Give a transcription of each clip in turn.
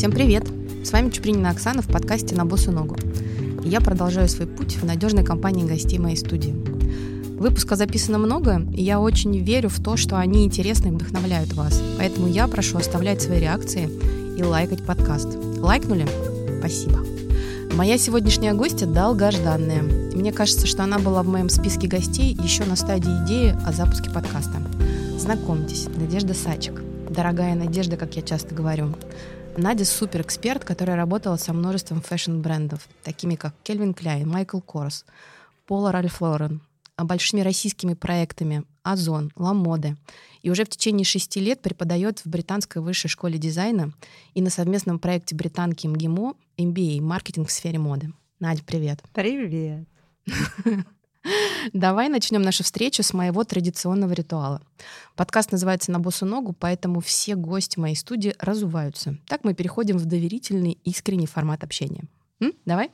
Всем привет! С вами Чупринина Оксана в подкасте «На босу ногу». И я продолжаю свой путь в надежной компании гостей моей студии. Выпуска записано много, и я очень верю в то, что они интересны и вдохновляют вас. Поэтому я прошу оставлять свои реакции и лайкать подкаст. Лайкнули? Спасибо. Моя сегодняшняя гостья долгожданная. Мне кажется, что она была в моем списке гостей еще на стадии идеи о запуске подкаста. Знакомьтесь, Надежда Сачек. Дорогая Надежда, как я часто говорю. Надя супер эксперт, которая работала со множеством fashion-брендов, такими как Calvin Klein, Michael Kors, Polo Ralph Lauren, большими российскими проектами Ozon, Lamoda. И уже в течение шести лет преподает в Британской высшей школе дизайна и на совместном проекте Британки, МГИМО MBA «Маркетинг в сфере моды». Надя, привет. Привет. Давай начнем нашу встречу с моего традиционного ритуала. Подкаст называется «На босу ногу», поэтому все гости моей студии разуваются. Так мы переходим в доверительный, искренний формат общения. М? Давай?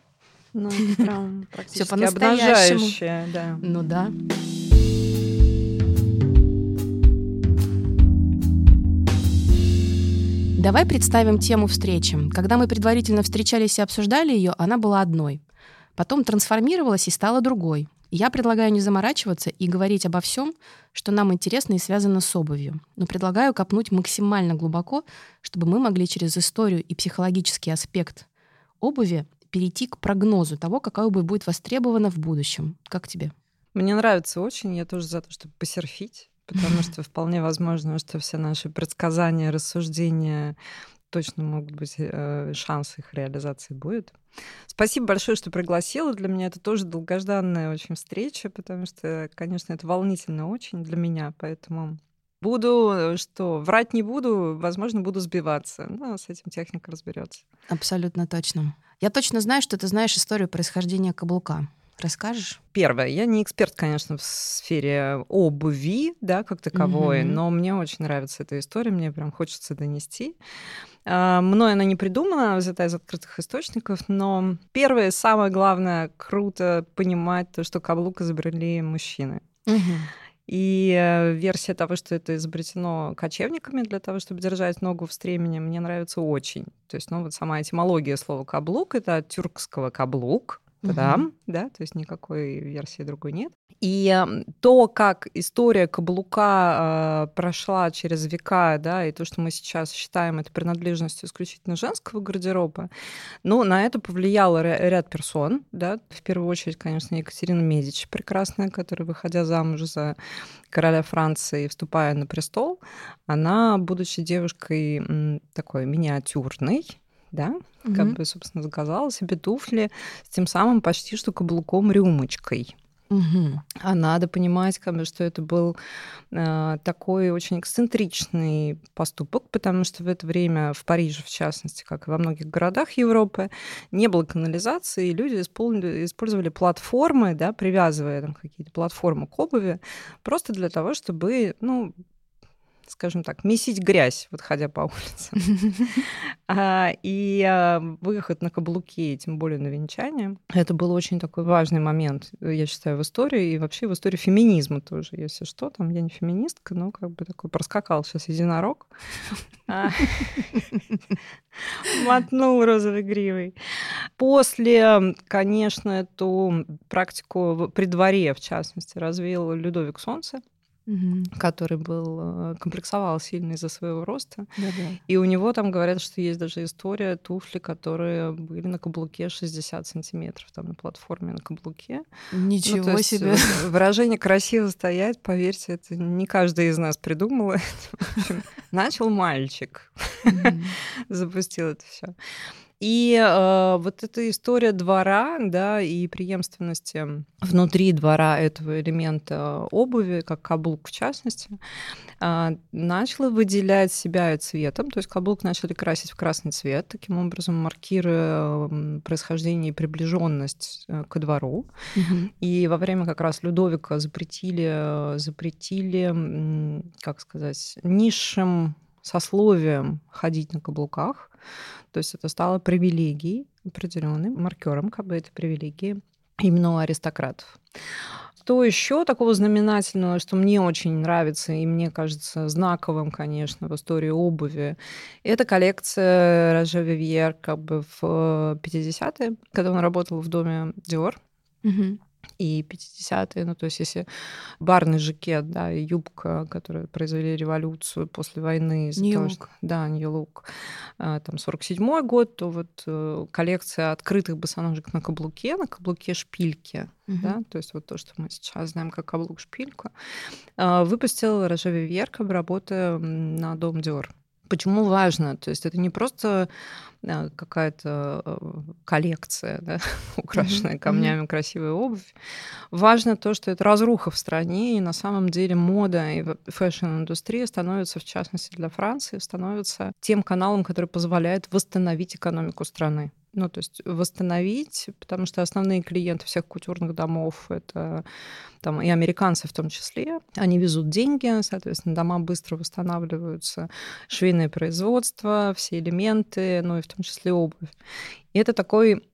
Ну, прям практически Все по-настоящему. да. Ну да. Давай представим тему встречи. Когда мы предварительно встречались и обсуждали ее, она была одной. Потом трансформировалась и стала другой. Я предлагаю не заморачиваться и говорить обо всем, что нам интересно и связано с обувью. Но предлагаю копнуть максимально глубоко, чтобы мы могли через историю и психологический аспект обуви перейти к прогнозу того, какая обувь будет востребована в будущем. Как тебе? Мне нравится очень. Я тоже за то, чтобы посерфить потому что вполне возможно, что все наши предсказания, рассуждения точно могут быть э, шанс их реализации будет. Спасибо большое, что пригласила. Для меня это тоже долгожданная очень встреча, потому что, конечно, это волнительно очень для меня, поэтому буду, э, что врать не буду, возможно, буду сбиваться. Но с этим техника разберется. Абсолютно точно. Я точно знаю, что ты знаешь историю происхождения каблука. Расскажешь? Первое. Я не эксперт, конечно, в сфере обуви, да, как таковой, mm-hmm. но мне очень нравится эта история, мне прям хочется донести. А, мной она не придумана, взята из открытых источников, но первое, самое главное, круто понимать то, что каблук изобрели мужчины. И э, версия того, что это изобретено кочевниками для того, чтобы держать ногу в стремени, мне нравится очень. То есть, ну, вот сама этимология слова каблук это от тюркского каблук, да, угу. да, то есть никакой версии другой нет. И то, как история каблука э, прошла через века, да, и то, что мы сейчас считаем это принадлежностью исключительно женского гардероба, ну, на это повлияло ряд персон, да, в первую очередь, конечно, Екатерина Медичи прекрасная, которая, выходя замуж за короля Франции, вступая на престол, она, будучи девушкой такой миниатюрной, да, угу. как бы, собственно, заказала себе туфли с тем самым почти что каблуком-рюмочкой. Угу. А надо понимать, как бы, что это был э, такой очень эксцентричный поступок, потому что в это время в Париже, в частности, как и во многих городах Европы, не было канализации, и люди использовали, использовали платформы, да, привязывая там какие-то платформы к обуви, просто для того, чтобы ну, скажем так, месить грязь, вот ходя по улице. А, и а, выход на каблуки, тем более на венчание, это был очень такой важный момент, я считаю, в истории и вообще в истории феминизма тоже, если что. Там я не феминистка, но как бы такой проскакал сейчас единорог. А. Мотнул розовой гривой. После, конечно, эту практику при дворе, в частности, развил Людовик Солнце угу. который был э, комплексовал сильно из-за своего роста. Да-да. И у него там говорят, что есть даже история туфли, которые были на каблуке 60 сантиметров, там на платформе на каблуке. Ничего ну, себе! Э, выражение «красиво стоять», поверьте, это не каждый из нас придумал. Начал мальчик, запустил это все. И э, вот эта история двора, да, и преемственности внутри двора этого элемента обуви, как каблук в частности, э, начала выделять себя цветом, то есть каблук начали красить в красный цвет, таким образом маркируя происхождение и приближенность э, к двору. Угу. И во время как раз Людовика запретили, запретили, как сказать, низшим сословием ходить на каблуках. То есть это стало привилегией определенным маркером как бы этой привилегии именно у аристократов. что еще такого знаменательного, что мне очень нравится и мне кажется знаковым, конечно, в истории обуви, это коллекция Роже Вивьер как бы в 50-е, когда он работал в доме Dior. Угу и 50-е, ну, то есть если барный жакет, да, и юбка, которые произвели революцию после войны. Нью-Лук. Да, Нью-Лук. А, там 47-й год, то вот э, коллекция открытых босоножек на каблуке, на каблуке шпильки, угу. да, то есть вот то, что мы сейчас знаем как каблук шпильку, а, выпустил Роже Вивьер, работая на Дом Диор. Почему важно? То есть это не просто э, какая-то э, коллекция, да, украшенная камнями, mm-hmm. красивая обувь. Важно то, что это разруха в стране, и на самом деле мода и fashion-индустрия становится, в частности для Франции, становится тем каналом, который позволяет восстановить экономику страны. Ну, то есть восстановить, потому что основные клиенты всех кутюрных домов — это там, и американцы в том числе. Они везут деньги, соответственно, дома быстро восстанавливаются, швейное производство, все элементы, ну и в том числе обувь. И это такой,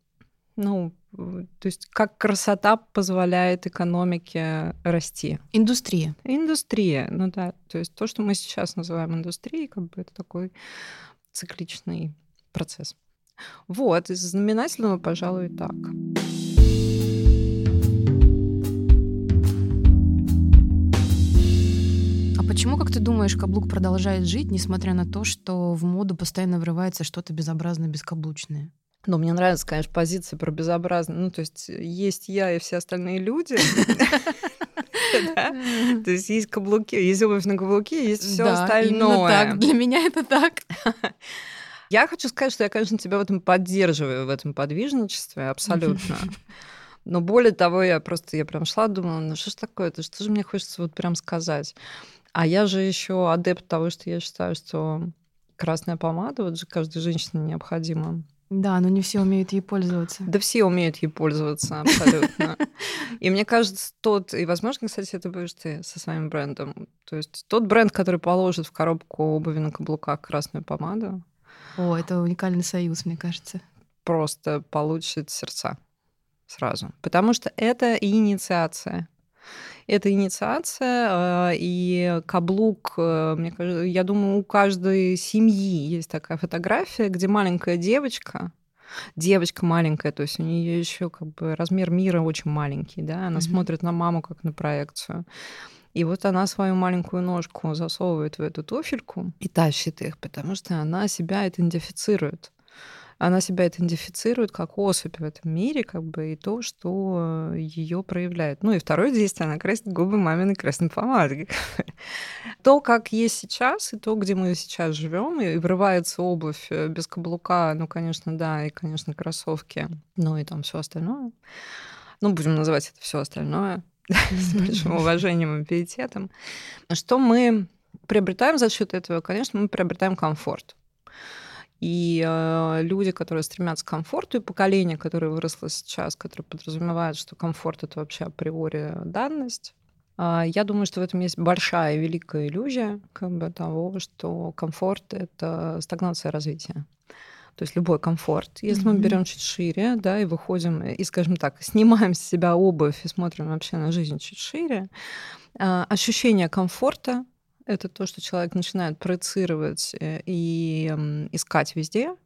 ну, то есть как красота позволяет экономике расти. Индустрия. Индустрия, ну да. То есть то, что мы сейчас называем индустрией, как бы это такой цикличный процесс. Вот, из знаменательного, пожалуй, так. А почему, как ты думаешь, каблук продолжает жить, несмотря на то, что в моду постоянно врывается что-то безобразно бескаблучное? Ну, мне нравится, конечно, позиция про безобразно. Ну, то есть есть я и все остальные люди. То есть есть каблуки, есть обувь на каблуке, есть все остальное. так. Для меня это так. Я хочу сказать, что я, конечно, тебя в этом поддерживаю, в этом подвижничестве, абсолютно. Но более того, я просто, я прям шла, думала, ну что ж такое, это что же мне хочется вот прям сказать. А я же еще адепт того, что я считаю, что красная помада, вот же каждой женщине необходима. Да, но не все умеют ей пользоваться. Да все умеют ей пользоваться, абсолютно. И мне кажется, тот, и, возможно, кстати, это будешь ты со своим брендом. То есть тот бренд, который положит в коробку обуви на каблуках красную помаду, о, это уникальный союз, мне кажется. Просто получит сердца сразу. Потому что это инициация. Это инициация, э, и каблук, э, мне кажется, я думаю, у каждой семьи есть такая фотография, где маленькая девочка, девочка маленькая, то есть у нее еще как бы размер мира очень маленький, да, она mm-hmm. смотрит на маму как на проекцию. И вот она свою маленькую ножку засовывает в эту туфельку и тащит их, потому что она себя идентифицирует. Она себя идентифицирует как особь в этом мире, как бы и то, что ее проявляет. Ну и второе действие, она красит губы маминой красной помадой. То, как есть сейчас, и то, где мы сейчас живем, и врывается обувь э, без каблука, ну, конечно, да, и, конечно, кроссовки, ну и там все остальное. Ну, будем называть это все остальное с большим уважением и пиететом. Что мы приобретаем за счет этого? Конечно, мы приобретаем комфорт. И э, люди, которые стремятся к комфорту, и поколение, которое выросло сейчас, которое подразумевает, что комфорт это вообще априори данность, э, я думаю, что в этом есть большая великая иллюзия как бы, того, что комфорт это стагнация развития то есть любой комфорт. Если mm-hmm. мы берем чуть шире, да, и выходим, и, скажем так, снимаем с себя обувь и смотрим вообще на жизнь чуть шире, а, ощущение комфорта — это то, что человек начинает проецировать э, и искать везде,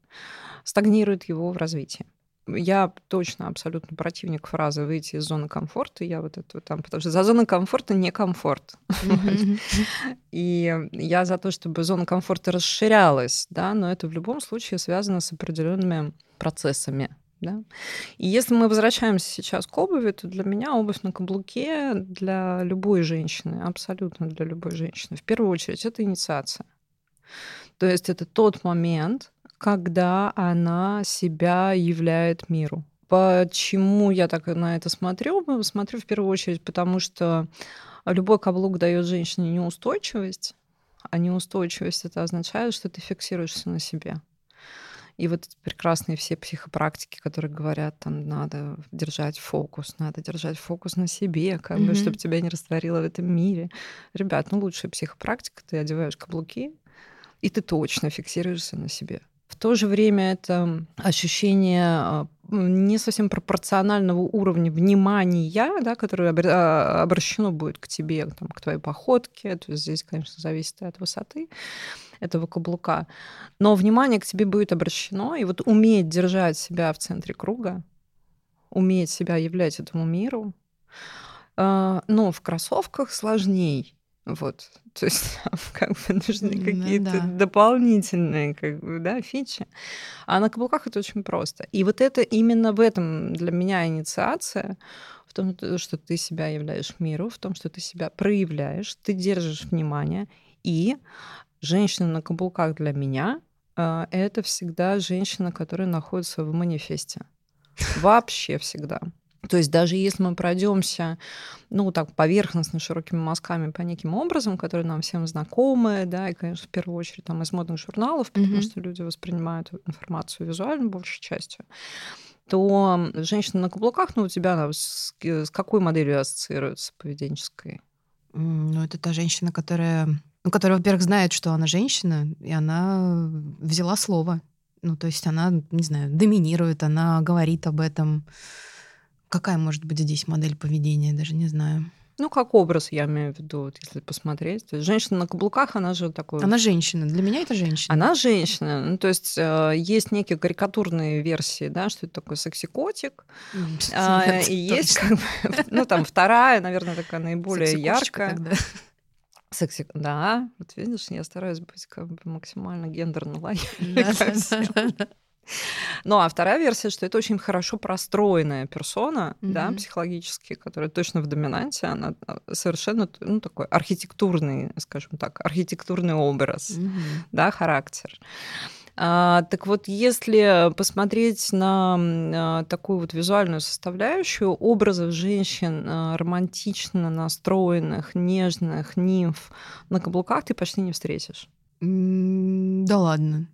стагнирует его в развитии я точно абсолютно противник фразы выйти из зоны комфорта. Я вот это там, потому что за зоной комфорта не комфорт. И я за то, чтобы зона комфорта расширялась, да, но это в любом случае связано с определенными процессами. Да? И если мы возвращаемся сейчас к обуви, то для меня обувь на каблуке для любой женщины, абсолютно для любой женщины, в первую очередь, это инициация. То есть это тот момент, когда она себя являет миру. Почему я так на это смотрю? Смотрю в первую очередь, потому что любой каблук дает женщине неустойчивость, а неустойчивость это означает, что ты фиксируешься на себе. И вот эти прекрасные все психопрактики, которые говорят, там надо держать фокус, надо держать фокус на себе, как mm-hmm. бы, чтобы тебя не растворило в этом мире. Ребят, ну лучшая психопрактика, ты одеваешь каблуки, и ты точно фиксируешься на себе. В то же время это ощущение а, не совсем пропорционального уровня внимания, да, которое а, обращено будет к тебе, там, к твоей походке. То есть здесь, конечно, зависит от высоты этого каблука. Но внимание к тебе будет обращено, и вот уметь держать себя в центре круга, уметь себя являть этому миру, а, но в кроссовках сложней. Вот. То есть как бы нужны какие-то да. дополнительные как бы, да, фичи. А на каблуках это очень просто. И вот это именно в этом для меня инициация, в том, что ты себя являешь миру, в том, что ты себя проявляешь, ты держишь внимание. И женщина на каблуках для меня а, это всегда женщина, которая находится в манифесте. Вообще всегда. То есть даже если мы пройдемся, ну, так, поверхностно, широкими мазками по неким образом, которые нам всем знакомы, да, и, конечно, в первую очередь там из модных журналов, потому mm-hmm. что люди воспринимают информацию визуально большей частью, то женщина на каблуках, ну, у тебя с, с какой моделью ассоциируется поведенческой? Ну, это та женщина, которая, ну, которая, во-первых, знает, что она женщина, и она взяла слово. Ну, то есть она, не знаю, доминирует, она говорит об этом. Какая может быть здесь модель поведения, даже не знаю. Ну, как образ, я имею в виду, вот, если посмотреть. То есть женщина на каблуках, она же такой... Она женщина. Для меня это женщина. Она женщина. Ну, то есть э, есть некие карикатурные версии, да, что это такой секси-котик. А, и есть, как бы, ну, там, вторая, наверное, такая наиболее яркая. Секси, да, вот видишь, я стараюсь быть как бы максимально гендерно лояльной. Ну, а вторая версия, что это очень хорошо простроенная персона, mm-hmm. да, психологически, которая точно в доминанте, она а, совершенно, ну, такой архитектурный, скажем так, архитектурный образ, mm-hmm. да, характер. А, так вот, если посмотреть на а, такую вот визуальную составляющую образов женщин а, романтично настроенных, нежных, нимф на каблуках ты почти не встретишь. Да ладно.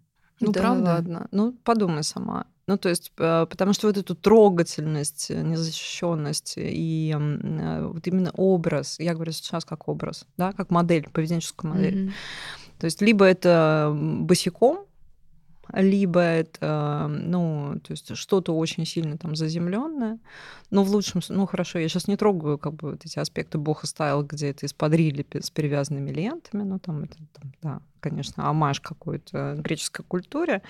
Ну, да правда? ладно. Ну, подумай сама. Ну, то есть, э, потому что вот эту трогательность, э, незащищенность и э, вот именно образ, я говорю сейчас как образ, да, как модель, поведенческую модель. Mm-hmm. То есть, либо это босиком, либо это, ну, то есть что-то очень сильно там заземленное, но в лучшем, ну, хорошо, я сейчас не трогаю как бы вот эти аспекты бога стайл, где это из-под с перевязанными лентами, ну, там это, там, да, конечно, амаш какой-то греческой культуре,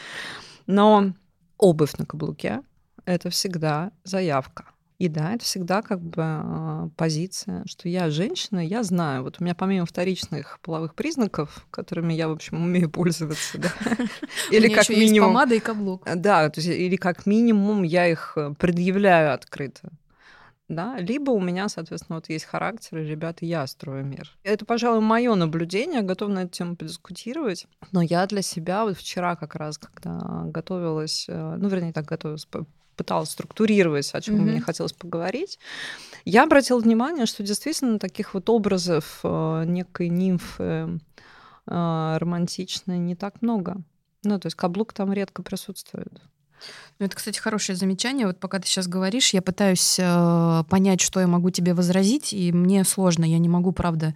но обувь на каблуке — это всегда заявка. И да, это всегда как бы а, позиция, что я женщина, я знаю. Вот у меня помимо вторичных половых признаков, которыми я, в общем, умею пользоваться, да, или как минимум... помада и каблук. Да, то есть, или как минимум я их э, предъявляю открыто. Да, либо у меня, соответственно, вот есть характер, и, ребята, я строю мир. Это, пожалуй, мое наблюдение, готова на эту тему подискутировать. Но я для себя вот вчера как раз, когда готовилась, э, ну, вернее, так готовилась, пыталась структурировать, о чем mm-hmm. мне хотелось поговорить, я обратила внимание, что действительно таких вот образов э, некой нимфы э, романтичной не так много. Ну, то есть каблук там редко присутствует. Ну, это, кстати, хорошее замечание. Вот пока ты сейчас говоришь, я пытаюсь э, понять, что я могу тебе возразить, и мне сложно. Я не могу, правда,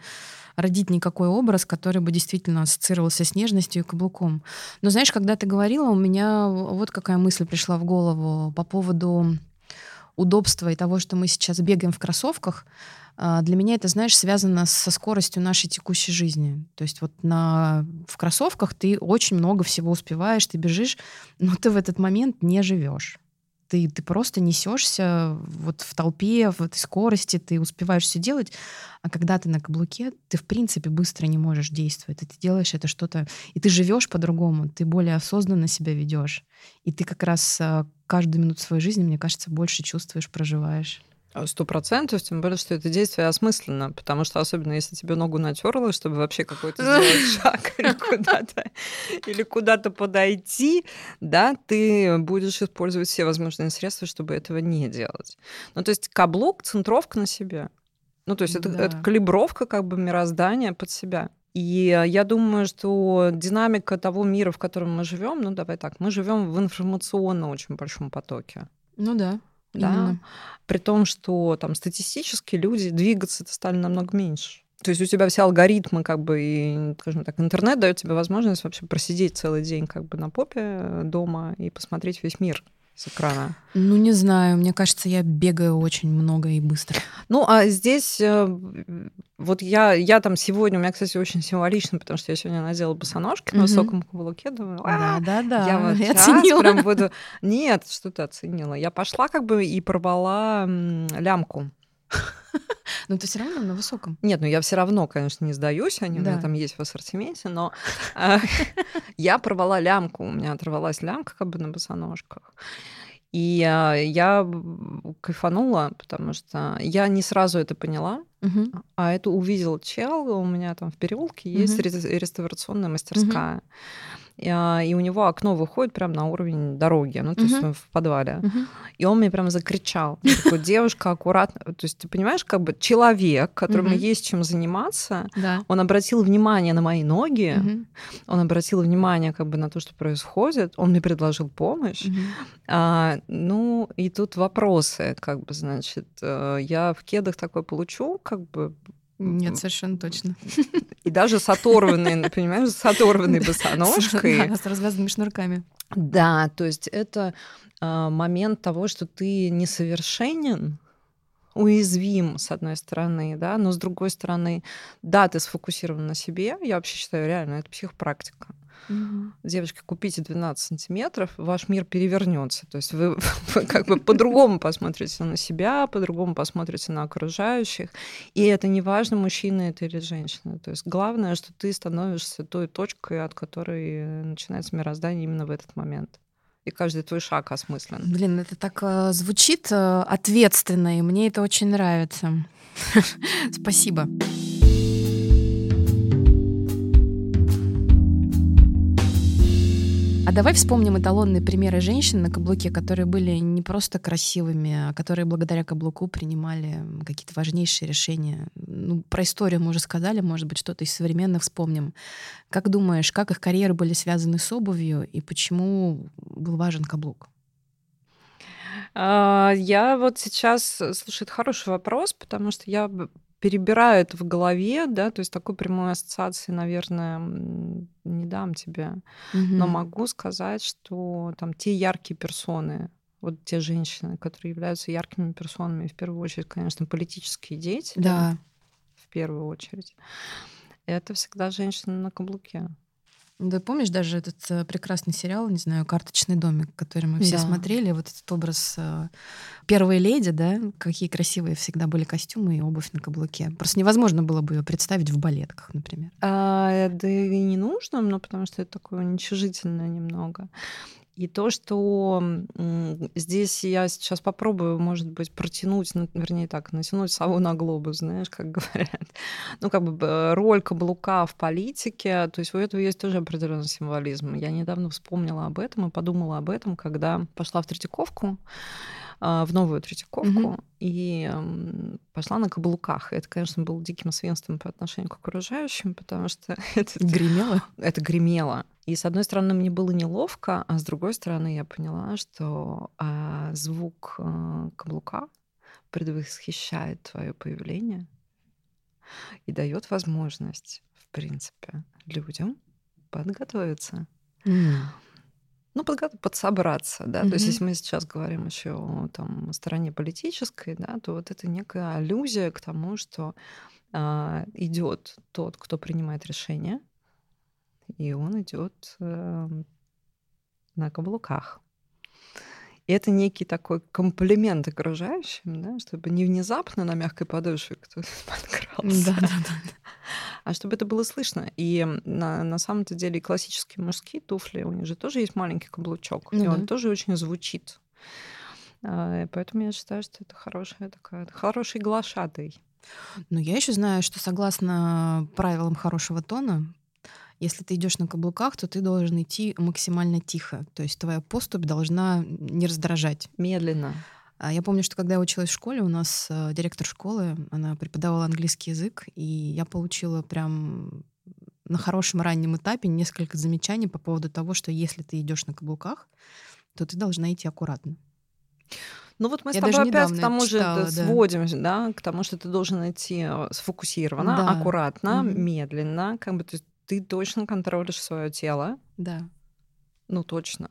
родить никакой образ, который бы действительно ассоциировался с нежностью и каблуком. Но знаешь, когда ты говорила, у меня вот какая мысль пришла в голову по поводу удобства и того, что мы сейчас бегаем в кроссовках. А, для меня это, знаешь, связано со скоростью нашей текущей жизни. То есть вот на, в кроссовках ты очень много всего успеваешь, ты бежишь, но ты в этот момент не живешь ты, ты просто несешься вот в толпе, в этой скорости, ты успеваешь все делать, а когда ты на каблуке, ты в принципе быстро не можешь действовать, и ты делаешь это что-то, и ты живешь по-другому, ты более осознанно себя ведешь, и ты как раз а, каждую минуту своей жизни, мне кажется, больше чувствуешь, проживаешь. Сто процентов, тем более, что это действие осмысленно, потому что особенно если тебе ногу натерло, чтобы вообще какой-то сделать шаг или куда-то, или куда-то подойти, да, ты будешь использовать все возможные средства, чтобы этого не делать. Ну, то есть каблук, центровка на себе. Ну, то есть это, да. это калибровка как бы мироздания под себя. И я думаю, что динамика того мира, в котором мы живем, ну давай так, мы живем в информационно очень большом потоке. Ну да. Да? При том, что там статистически люди двигаться-то стали намного меньше. То есть у тебя все алгоритмы, как бы, и, скажем так, интернет дает тебе возможность вообще просидеть целый день как бы на попе э, дома и посмотреть весь мир с экрана? Ну, не знаю. Мне кажется, я бегаю очень много и быстро. Ну, а здесь э, вот я, я там сегодня, у меня, кстати, очень символично, потому что я сегодня надела босоножки на высоком каблуке, думаю, да, да, да. Я вот я оценила. прям буду... Нет, что ты оценила? Я пошла как бы и порвала лямку. Но ты все равно на высоком. Нет, ну я все равно, конечно, не сдаюсь, они да. у меня там есть в ассортименте, но а, я порвала лямку, у меня оторвалась лямка как бы на босоножках. И а, я кайфанула, потому что я не сразу это поняла, угу. а это увидел чел, у меня там в переулке есть угу. реставрационная мастерская. Угу. А, и у него окно выходит прямо на уровень дороги, ну, то uh-huh. есть в подвале. Uh-huh. И он мне прям закричал, такой, девушка, аккуратно. То есть ты понимаешь, как бы человек, которому uh-huh. есть чем заниматься, да. он обратил внимание на мои ноги, uh-huh. он обратил внимание как бы на то, что происходит, он мне предложил помощь. Uh-huh. А, ну, и тут вопросы, как бы, значит, э, я в кедах такой получу, как бы нет, совершенно точно. И даже с оторванной, понимаешь, с оторванной босоножкой. Да, с развязанными шнурками. Да, то есть это а, момент того, что ты несовершенен, уязвим, с одной стороны, да, но с другой стороны, да, ты сфокусирован на себе. Я вообще считаю, реально, это психопрактика. Угу. Девочки, купите 12 сантиметров, ваш мир перевернется. То есть вы, вы как бы по-другому посмотрите на себя, по-другому посмотрите на окружающих. И это не важно, мужчина это или женщина. То есть главное, что ты становишься той точкой, от которой начинается мироздание именно в этот момент и каждый твой шаг осмыслен. Блин, это так э, звучит э, ответственно, и мне это очень нравится. Спасибо. А давай вспомним эталонные примеры женщин на каблуке, которые были не просто красивыми, а которые благодаря каблуку принимали какие-то важнейшие решения. Ну, про историю мы уже сказали, может быть, что-то из современных вспомним. Как думаешь, как их карьеры были связаны с обувью и почему был важен каблук? А, я вот сейчас, слушай, это хороший вопрос, потому что я перебираю это в голове, да, то есть такой прямой ассоциации, наверное, не дам тебе, угу. но могу сказать, что там те яркие персоны, вот те женщины, которые являются яркими персонами, в первую очередь, конечно, политические деятели, да. в первую очередь, это всегда женщины на каблуке. Да, помнишь даже этот э, прекрасный сериал, не знаю, «Карточный домик», который мы все да. смотрели, вот этот образ э, первой леди, да, какие красивые всегда были костюмы и обувь на каблуке. Просто невозможно было бы ее представить в балетках, например. А, да и не нужно, но потому что это такое уничижительное немного. И то, что здесь я сейчас попробую, может быть, протянуть, ну, вернее так, натянуть сову на глобус, знаешь, как говорят. Ну, как бы роль каблука в политике, то есть у этого есть тоже определенный символизм. Я недавно вспомнила об этом и подумала об этом, когда пошла в Третьяковку, в новую Третьяковку mm-hmm. и пошла на каблуках. И это, конечно, было диким свинством по отношению к окружающим, потому что это гремело. Это гремело. И с одной стороны мне было неловко, а с другой стороны я поняла, что а, звук а, каблука предвосхищает твое появление и дает возможность, в принципе, людям подготовиться. Mm. Ну, подсобраться, да. Mm-hmm. То есть, если мы сейчас говорим еще о там, стороне политической, да, то вот это некая аллюзия к тому, что а, идет тот, кто принимает решение, и он идет э, на каблуках. И это некий такой комплимент окружающим, да, чтобы не внезапно на мягкой подошве кто-то подкрался, да, да, да. а чтобы это было слышно. И на, на самом-то деле классические мужские туфли, у них же тоже есть маленький каблучок, ну, и да. он тоже очень звучит. А, поэтому я считаю, что это хорошая такая, хороший глашатый. Ну, я еще знаю, что согласно правилам хорошего тона, если ты идешь на каблуках, то ты должен идти максимально тихо. То есть твоя поступь должна не раздражать. Медленно. А я помню, что когда я училась в школе, у нас э, директор школы, она преподавала английский язык, и я получила прям на хорошем раннем этапе несколько замечаний по поводу того, что если ты идешь на каблуках, то ты должна идти аккуратно. Ну вот мы Я с тобой опять к тому же читала, это да. сводим, да, к тому, что ты должен идти э, сфокусированно, Да. аккуратно, Мгм. медленно, как бы то есть ты точно контролишь свое тело, Да. ну точно.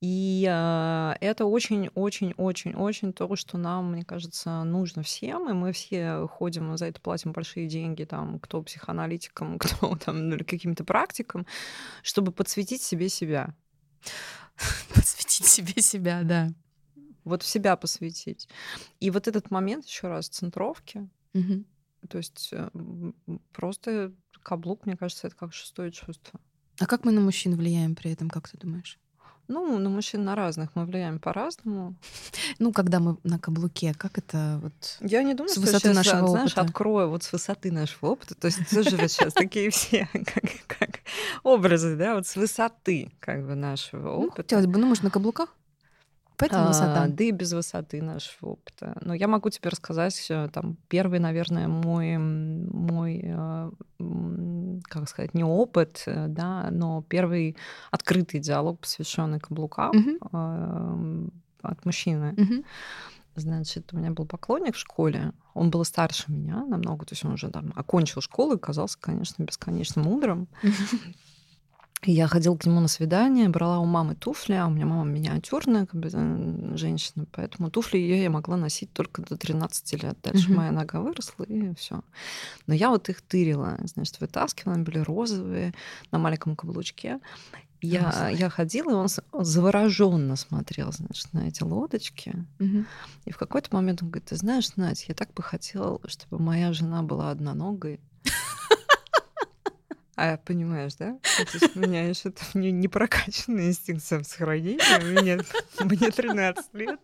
И э, это очень-очень-очень-очень то, что нам, мне кажется, нужно всем, и мы все ходим, за это платим большие деньги, там, кто психоаналитикам, кто там ну, или каким-то практикам, чтобы подсветить себе себя. Посвятить себе себя, да. Вот в себя посвятить. И вот этот момент, еще раз, центровки, то есть э, просто каблук, мне кажется, это как шестое чувство. А как мы на мужчин влияем при этом, как ты думаешь? Ну, на мужчин на разных мы влияем по-разному. Ну, когда мы на каблуке, как это вот... Я не думаю, С что высоты я щас, нашего знаешь, опыта. открою вот с высоты нашего опыта. То есть тоже вот сейчас такие все как, как образы, да, вот с высоты как бы нашего Ну, опыта. хотелось бы, ну, может, на каблуках? Поэтому А, высота. да и без высоты нашего опыта. Но я могу тебе рассказать, э, там, первый, наверное, мой, мой э, как сказать, не опыт, э, да, но первый открытый диалог, посвященный каблукам эм, от мужчины. Мгм. Значит, у меня был поклонник в школе. Он был старше меня намного, то есть он уже там окончил школу и казался, конечно, бесконечно мудрым. Я ходила к нему на свидание, брала у мамы туфли, а у меня мама миниатюрная как бы, э, женщина, поэтому туфли ее я могла носить только до 13 лет. Дальше моя нога выросла, и все. Но я вот их тырила, значит, вытаскивала, они были розовые, на маленьком каблучке. Я, я ходила, и он завороженно смотрел, значит, на эти лодочки. Мгм. И в какой-то момент он говорит, ты знаешь, Надь, я так бы хотел, чтобы моя жена была одноногой. А понимаешь, да? Ну, у меня еще там не, не прокачанный инстинкт самосохранения. Мне, мне 13 лет.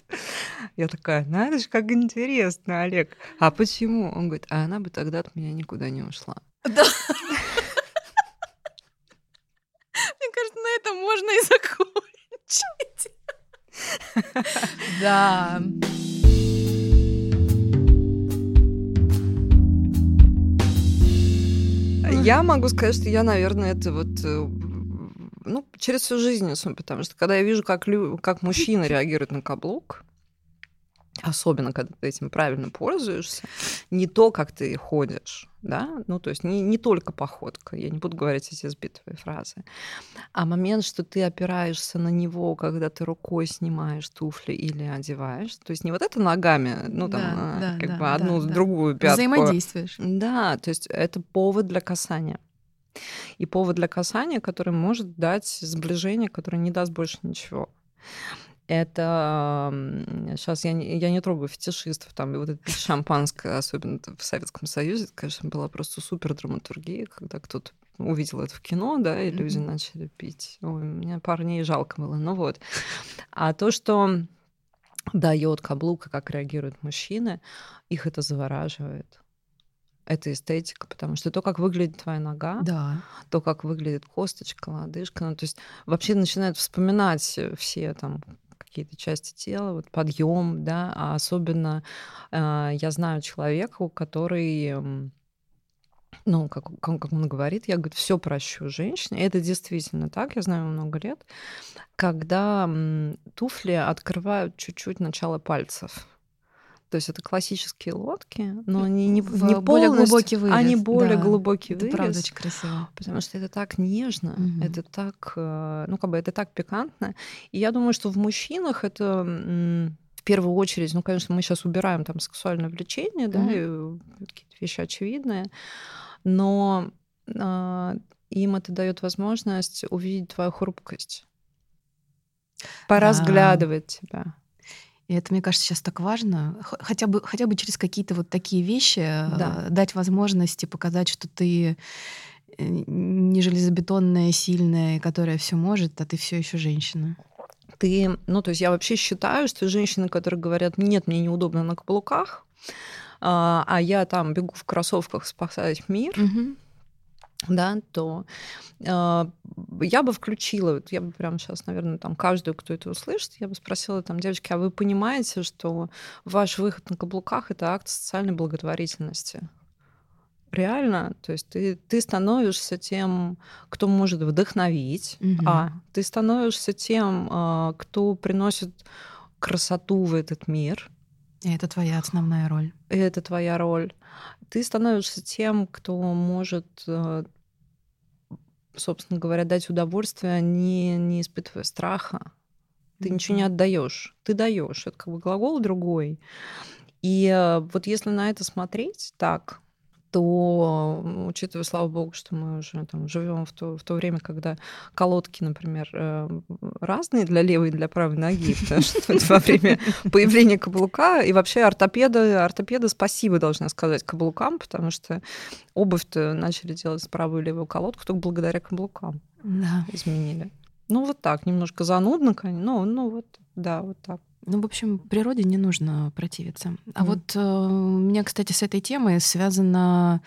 Я такая, надо же, как интересно, Олег. А почему? Он говорит, а она бы тогда от меня никуда не ушла. Да. Мне кажется, на этом можно и закончить. Да. Я могу сказать, что я, наверное, это вот э, ну, через всю жизнь, особенно, потому что когда я вижу, как, лю- как мужчина реагирует на каблук, особенно когда ты этим правильно пользуешься, не то, как ты ходишь, да, ну, то есть не, не только походка, я не буду говорить эти сбитые фразы, а момент, что ты опираешься на него, когда ты рукой снимаешь туфли или одеваешь, то есть не вот это ногами, ну, там, Да, а, да, как да, бы одну да, другую пятку. Взаимодействуешь. Да, то есть это повод для касания. И повод для касания, который может дать сближение, которое не даст больше ничего. Это сейчас я не, я не трогаю фетишистов, там и вот это шампанское, особенно в Советском Союзе, это, конечно, была просто супер драматургия, когда кто-то увидел это в кино, да, и люди Мгм. начали пить. Ой, мне парней жалко было. Ну вот. А то, что дает каблук и как реагируют мужчины, их это завораживает. Это эстетика, потому что то, как выглядит твоя нога, Да. то, как выглядит косточка, лодыжка, ну, то есть вообще начинают вспоминать все там какие-то части тела, вот подъем, да, а особенно э, я знаю человека, который ну, как, как, он говорит, я, говорит, все прощу женщине. Это действительно так, я знаю много лет, когда туфли открывают чуть-чуть начало пальцев. То есть это классические лодки, но они не, В не более глубокий вырез, Они более да. глубокий Это вырез. правда очень красиво. Потому что это так нежно, Мгм. это так, э, ну, как бы это так пикантно. И я думаю, что в мужчинах это в первую очередь, ну, конечно, мы сейчас убираем там сексуальное влечение, да, Мгм. и какие-то вещи очевидные, но а, им это дает возможность увидеть твою хрупкость, поразглядывать тебя. И это, мне кажется, сейчас так важно. Хотя бы, хотя бы через какие-то вот такие вещи э, Да. дать возможности показать, что ты э, не железобетонная, сильная, которая все может, а ты все еще женщина. Ты, ну, то есть я вообще считаю, что женщины, которые говорят, нет, мне неудобно на каблуках, а а я там бегу в кроссовках спасать мир, Мгм. Да, то э, я бы включила, вот я бы прямо сейчас, наверное, там каждую, кто это услышит, я бы спросила там, девочки, а вы понимаете, что ваш выход на каблуках это акт социальной благотворительности? Реально, то есть ты, ты становишься тем, кто может вдохновить, Мгм. а ты становишься тем, а, кто приносит красоту в этот мир. И это твоя основная роль. И это твоя роль. Ты становишься тем, кто может, э, собственно говоря, дать удовольствие, не, не испытывая страха. Ты mm-hmm. ничего не отдаешь, ты даешь. Это как бы глагол другой. И э, вот если на это смотреть так, то, учитывая, слава богу, что мы уже там живем в то, в то время, когда колодки, например, э, разные для левой и для правой ноги, потому что во время появления каблука и вообще ортопеды, ортопеды спасибо, должна сказать, каблукам, потому что обувь-то начали делать с правую и левую колодку только благодаря каблукам. Да. Изменили. Ну, вот так, немножко занудно, конечно, но ну вот, да, вот так. Ну, в общем, природе не нужно противиться. А mm. вот э, у меня, кстати, с этой темой связана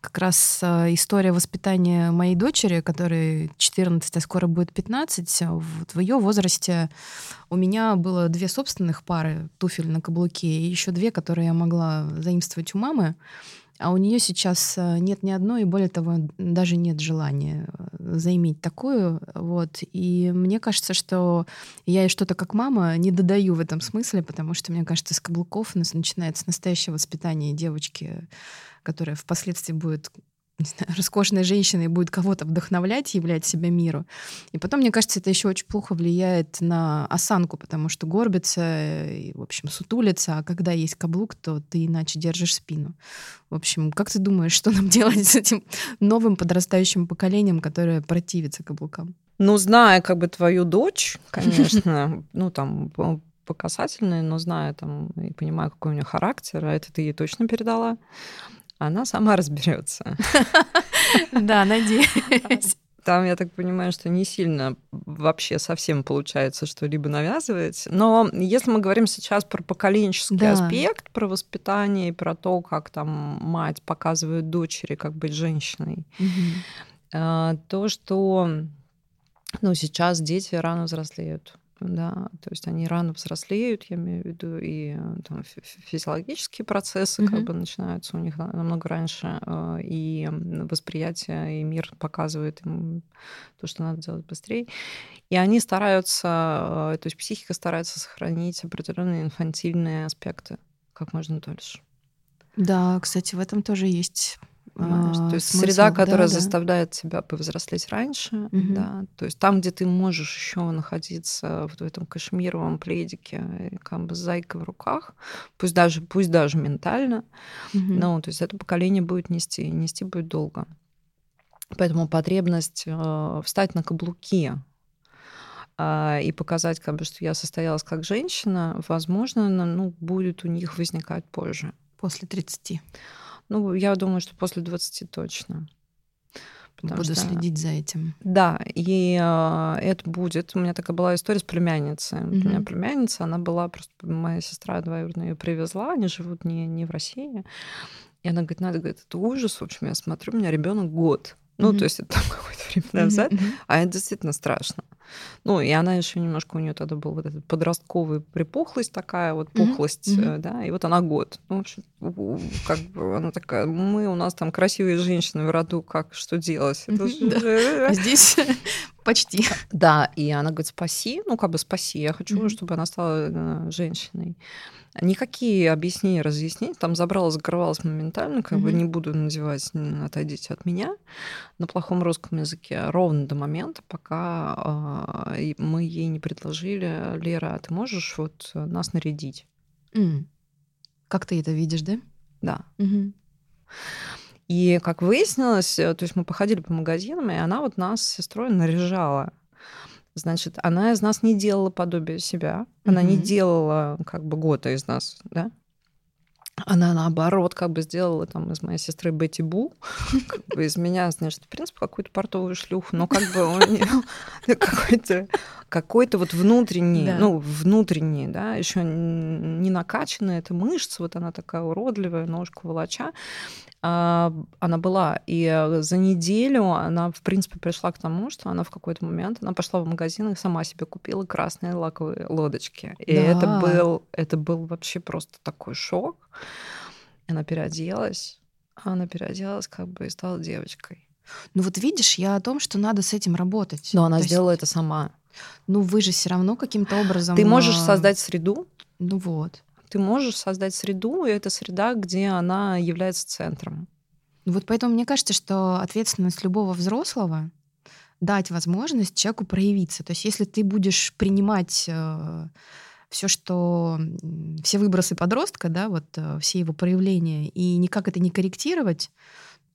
как раз э, история воспитания моей дочери, которой 14, а скоро будет 15. Вот в ее возрасте у меня было две собственных пары туфель на каблуке и еще две, которые я могла заимствовать у мамы. А у нее сейчас э, нет ни одной, и более того, даже нет желания э, заиметь такую. Вот. И мне кажется, что я ей что-то как мама не додаю в этом смысле, потому что, мне кажется, с каблуков начинается настоящее воспитание девочки, которая впоследствии будет не знаю, роскошной женщиной будет кого-то вдохновлять, являть себя миру. И потом, мне кажется, это еще очень плохо влияет на осанку, потому что горбится и, в общем, сутулится, а когда есть каблук, то ты иначе держишь спину. В общем, как ты думаешь, что нам делать с этим новым подрастающим поколением, которое противится каблукам? Ну, зная как бы твою дочь, конечно, ну, там, по касательной, но зная там и понимая, какой у нее характер, а это ты ей точно передала, она сама разберется. Да, надеюсь. Там, я так понимаю, что не сильно вообще совсем получается что-либо навязывать. Но если мы говорим сейчас про поколенческий да. аспект, про воспитание и про то, как там мать показывает дочери, как быть женщиной, угу. то, что ну, сейчас дети рано взрослеют да, то есть они рано взрослеют, я имею в виду, и э, там, физиологические процессы mm-hmm. как бы начинаются у них намного раньше, э, и восприятие, и мир показывает им то, что надо делать быстрее. И они стараются, э, то есть психика старается сохранить определенные инфантильные аспекты как можно дольше. Да, кстати, в этом тоже есть а, то есть смысл, среда, которая да, заставляет да. тебя повзрослеть раньше, угу. да. То есть там, где ты можешь еще находиться в этом кашемировом пледике, как бы с зайкой в руках, пусть даже, пусть даже ментально, угу. ну, то есть это поколение будет нести, нести будет долго. Поэтому потребность э, встать на каблуки э, и показать, как бы, что я состоялась как женщина, возможно, ну, будет у них возникать позже. После 30. Ну, я думаю, что после 20 точно. Потому Буду что... следить за этим. Да, и э, это будет. У меня такая была история с племянницей. Mm-hmm. У меня племянница, она была просто моя сестра двоюродная ее привезла, они живут не, не в России. И она говорит, надо, говорит, это ужас. В общем, я смотрю, у меня ребенок год. Ну, mm-hmm. то есть это там какое-то время назад, mm-hmm. а это действительно страшно. Ну, и она еще немножко, у нее тогда был вот этот подростковый припухлость такая, вот пухлость, mm-hmm. да, и вот она год. Ну, в общем, как бы она такая, мы, у нас там красивые женщины в роду, как, что делать? Mm-hmm. Здесь почти. Да, и она говорит, спаси, ну, как бы спаси, я хочу, чтобы она стала э, женщиной. Никакие объяснения, разъяснения, там забралась, закрывалась моментально, как бы не буду надевать, отойдите от меня на плохом русском языке, ровно до момента, пока э, мы ей не предложили, Лера, ты можешь вот нас нарядить? Mm. Как ты это видишь, да? Да. Mm-hmm. И как выяснилось, то есть мы походили по магазинам, и она вот нас с сестрой наряжала. Значит, она из нас не делала подобие себя, она mm-hmm. не делала как бы года из нас, да? Она наоборот как бы сделала там из моей сестры Бетти Бу, как бы из меня, значит, в принципе, какую-то портовую шлюху, но как бы у нее какой-то какой-то вот внутренний, да. ну, внутренний, да, еще не накачанная эта мышца, вот она такая уродливая, ножку волоча, а, она была. И э, за неделю она, в принципе, пришла к тому, что она в какой-то момент, она пошла в магазин и сама себе купила красные лаковые лодочки. И да. это, был, это был вообще просто такой шок. Она переоделась, она переоделась как бы и стала девочкой. Ну вот видишь, я о том, что надо с этим работать. Но она То сделала есть... это сама. Ну, вы же все равно каким-то образом... Ты можешь создать среду. Ну вот. Ты можешь создать среду, и это среда, где она является центром. Вот поэтому мне кажется, что ответственность любого взрослого дать возможность человеку проявиться. То есть если ты будешь принимать э, все, что все выбросы подростка, да, вот э, все его проявления, и никак это не корректировать,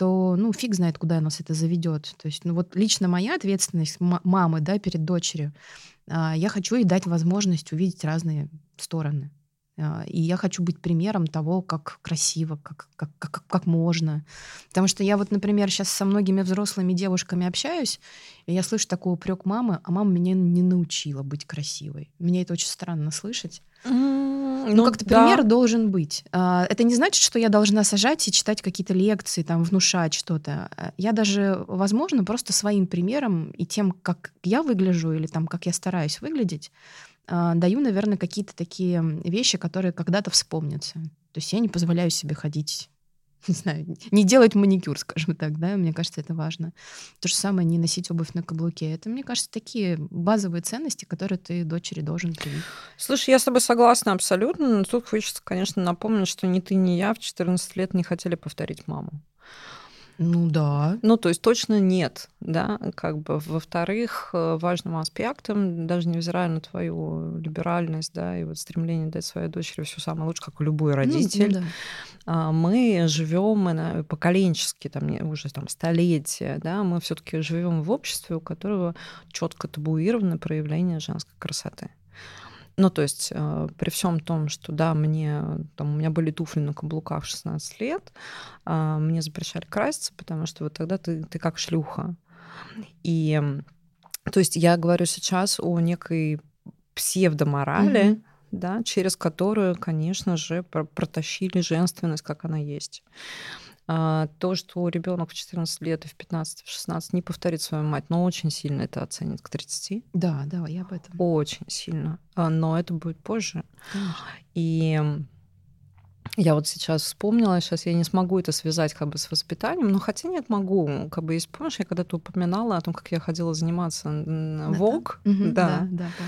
то, ну, фиг знает, куда нас это заведет. То есть, ну, вот лично моя ответственность мамы, да, перед дочерью, э, я хочу ей дать возможность увидеть разные стороны. А, и я хочу быть примером того, как красиво, как, как, как, как можно. Потому что я вот, например, сейчас со многими взрослыми девушками общаюсь, и я слышу такой упрек мамы, а мама меня не научила быть красивой. Мне это очень странно слышать. Mm, ну, как-то да. пример должен быть. А, это не значит, что я должна сажать и читать какие-то лекции, там, внушать что-то. А, я даже, возможно, просто своим примером и тем, как я выгляжу или там, как я стараюсь выглядеть, даю, наверное, какие-то такие вещи, которые когда-то вспомнятся. То есть я не позволяю себе ходить не знаю, не делать маникюр, скажем так, да, мне кажется, это важно. То же самое, не носить обувь на каблуке. Это, мне кажется, такие базовые ценности, которые ты дочери должен привить. Слушай, я с тобой согласна абсолютно, но тут хочется, конечно, напомнить, что ни ты, ни я в 14 лет не хотели повторить маму. Ну да. Ну, то есть точно нет, да, как бы. Во-вторых, э, важным аспектом, даже невзирая на твою либеральность, да, и вот стремление дать своей дочери все самое лучшее, как и любой ну, родитель, ну, да. мы живем поколенчески, там, уже там столетия, да, мы все-таки живем в обществе, у которого четко табуировано проявление женской красоты. Ну, то есть э, при всем том, что, да, мне, там, у меня были туфли на каблуках в 16 лет, э, мне запрещали краситься, потому что вот тогда ты, ты как шлюха. И, то есть я говорю сейчас о некой псевдоморали, mm-hmm. да, через которую, конечно же, протащили женственность, как она есть. А, то, что ребенок в 14 лет и в 15, в 16 не повторит свою мать, но очень сильно это оценит к 30. Да, да, я об этом. Очень сильно. А, но это будет позже. Конечно. И я вот сейчас вспомнила, сейчас я не смогу это связать как бы с воспитанием, но хотя нет, могу. Как бы, есть, помнишь, я когда-то упоминала о том, как я ходила заниматься ВОК. Да, да. да, да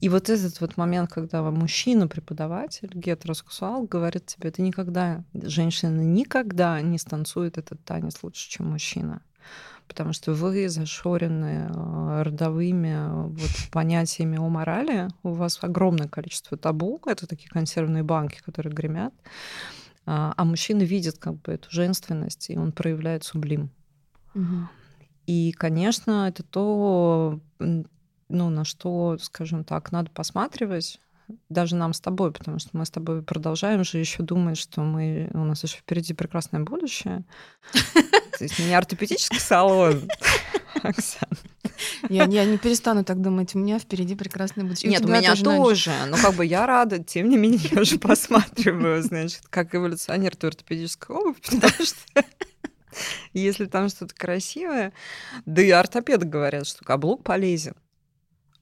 И вот этот вот момент, когда мужчина-преподаватель, гетеросексуал, говорит тебе, ты никогда, женщина никогда не станцует этот танец лучше, чем мужчина потому что вы зашорены э, родовыми э, вот, понятиями о морали, у вас огромное количество табу, это такие консервные банки, которые гремят, а, а мужчина видит как бы эту женственность, и он проявляет сублим. Угу. И, конечно, это то, ну, на что, скажем так, надо посматривать, даже нам с тобой, потому что мы с тобой продолжаем же еще думать, что мы у нас еще впереди прекрасное будущее. То есть не ортопедический салон, Оксана. Я, я не перестану так думать. У меня впереди прекрасное будущее. Нет, у, у меня тоже. тоже. Но как бы я рада, тем не менее, я уже посматриваю, значит, как эволюционер той ортопедической обувь, потому что если там что-то красивое, да и ортопеды говорят, что каблук полезен.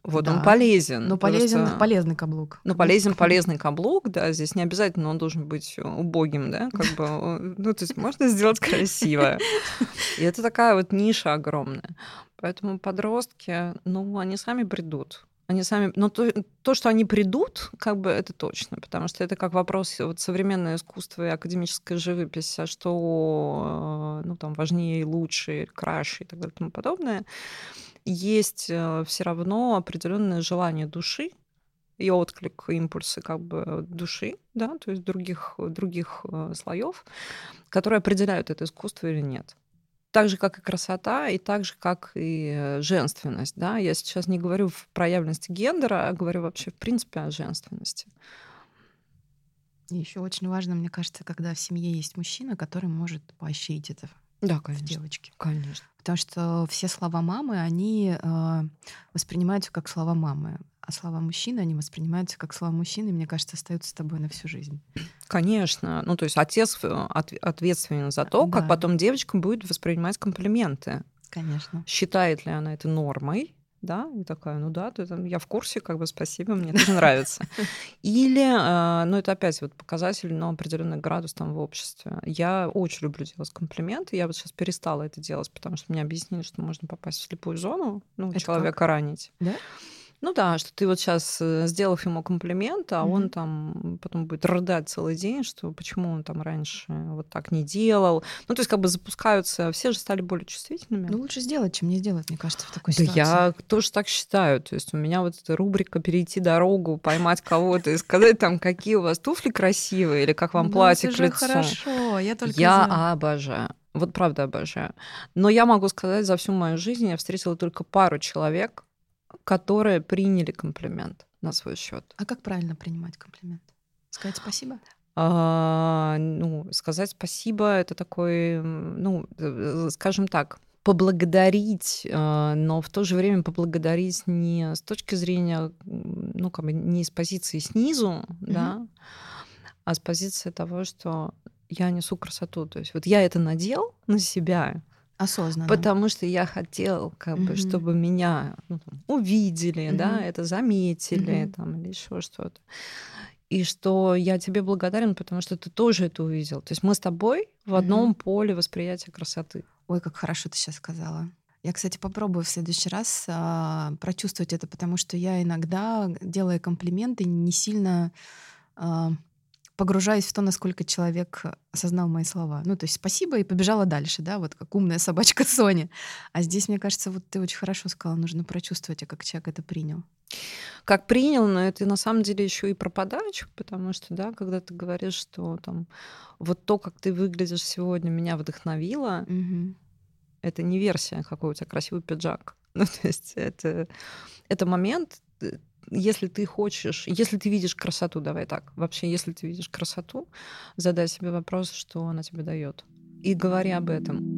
Вот да. он полезен. Но полезен просто... полезный каблук. Ну, полезен полезный каблук, да, здесь не обязательно он должен быть убогим, да, как бы, ну, то есть можно сделать красиво. И это такая вот ниша огромная. Поэтому подростки, ну, они сами придут. Они сами, но то, то, что они придут, как бы это точно, потому что это как вопрос вот современное искусство и академическая живопись, а что, ну, там важнее и лучше, и краше и так далее и тому подобное есть э, все равно определенное желание души и отклик, импульсы как бы души, да, то есть других, других э, слоев, которые определяют это искусство или нет. Так же, как и красота, и так же, как и э, женственность. Да? Я сейчас не говорю в проявленности гендера, а говорю вообще в принципе о женственности. Еще очень важно, мне кажется, когда в семье есть мужчина, который может поощрить это да, конечно. в девочке. Конечно. Потому что все слова мамы, они э, воспринимаются как слова мамы. А слова мужчины, они воспринимаются как слова мужчины, и, мне кажется, остаются с тобой на всю жизнь. Конечно. Ну, то есть отец э, ответственен за то, да. как потом девочка будет воспринимать комплименты. Конечно. Считает ли она это нормой, да, и такая, ну да, ты, там, я в курсе, как бы спасибо, мне тоже нравится. Или, а, ну это опять вот показатель, но определенный градус там в обществе. Я очень люблю делать комплименты, я вот сейчас перестала это делать, потому что мне объяснили, что можно попасть в слепую зону, ну, это человека как? ранить. Да? Ну да, что ты вот сейчас, э, сделав ему комплимент, а он там потом будет рыдать целый день, что почему он там раньше вот так не делал. Ну, то есть как бы запускаются, все же стали более чувствительными. Ну, лучше сделать, чем не сделать, мне кажется, в такой Да ситуации. я тоже так считаю. То есть у меня вот эта рубрика «Перейти дорогу», поймать кого-то и сказать там, какие у вас туфли красивые или как вам Ну, платье к лицу. хорошо, я только. Я обожаю. Вот правда обожаю. Но я могу сказать, за всю мою жизнь я встретила только пару человек, которые приняли комплимент на свой счет. А как правильно принимать комплимент? Сказать спасибо? А, ну, сказать спасибо это такой, ну, э, скажем так, поблагодарить, а, но в то же время поблагодарить не с точки зрения, ну, как бы не с позиции снизу, да, а с позиции того, что я несу красоту. То есть вот я это надел на себя, Осознанно. потому что я хотел, как бы, Мгм. чтобы меня ну, там, увидели, да, Мгм. это заметили, Мгм. там, или еще что-то. И что я тебе благодарен, потому что ты тоже это увидел. То есть мы с тобой в одном Мгм. поле восприятия красоты. Ой, как хорошо ты сейчас сказала. Я, кстати, попробую в следующий раз а, прочувствовать это, потому что я иногда, делая комплименты, не сильно а, погружаюсь в то, насколько человек осознал мои слова. Ну, то есть спасибо и побежала дальше, да, вот как умная собачка Соня. А здесь, мне кажется, вот ты очень хорошо сказала, нужно прочувствовать, а как человек это принял. Как принял, но это на самом деле еще и про подачу, потому что, да, когда ты говоришь, что там вот то, как ты выглядишь сегодня, меня вдохновило, Мгм. это не версия, какой у тебя красивый пиджак. Ну, то есть это, это момент, э, если ты хочешь, если ты видишь красоту, давай так, вообще, если ты видишь красоту, задай себе вопрос, что она тебе дает. И говори об этом.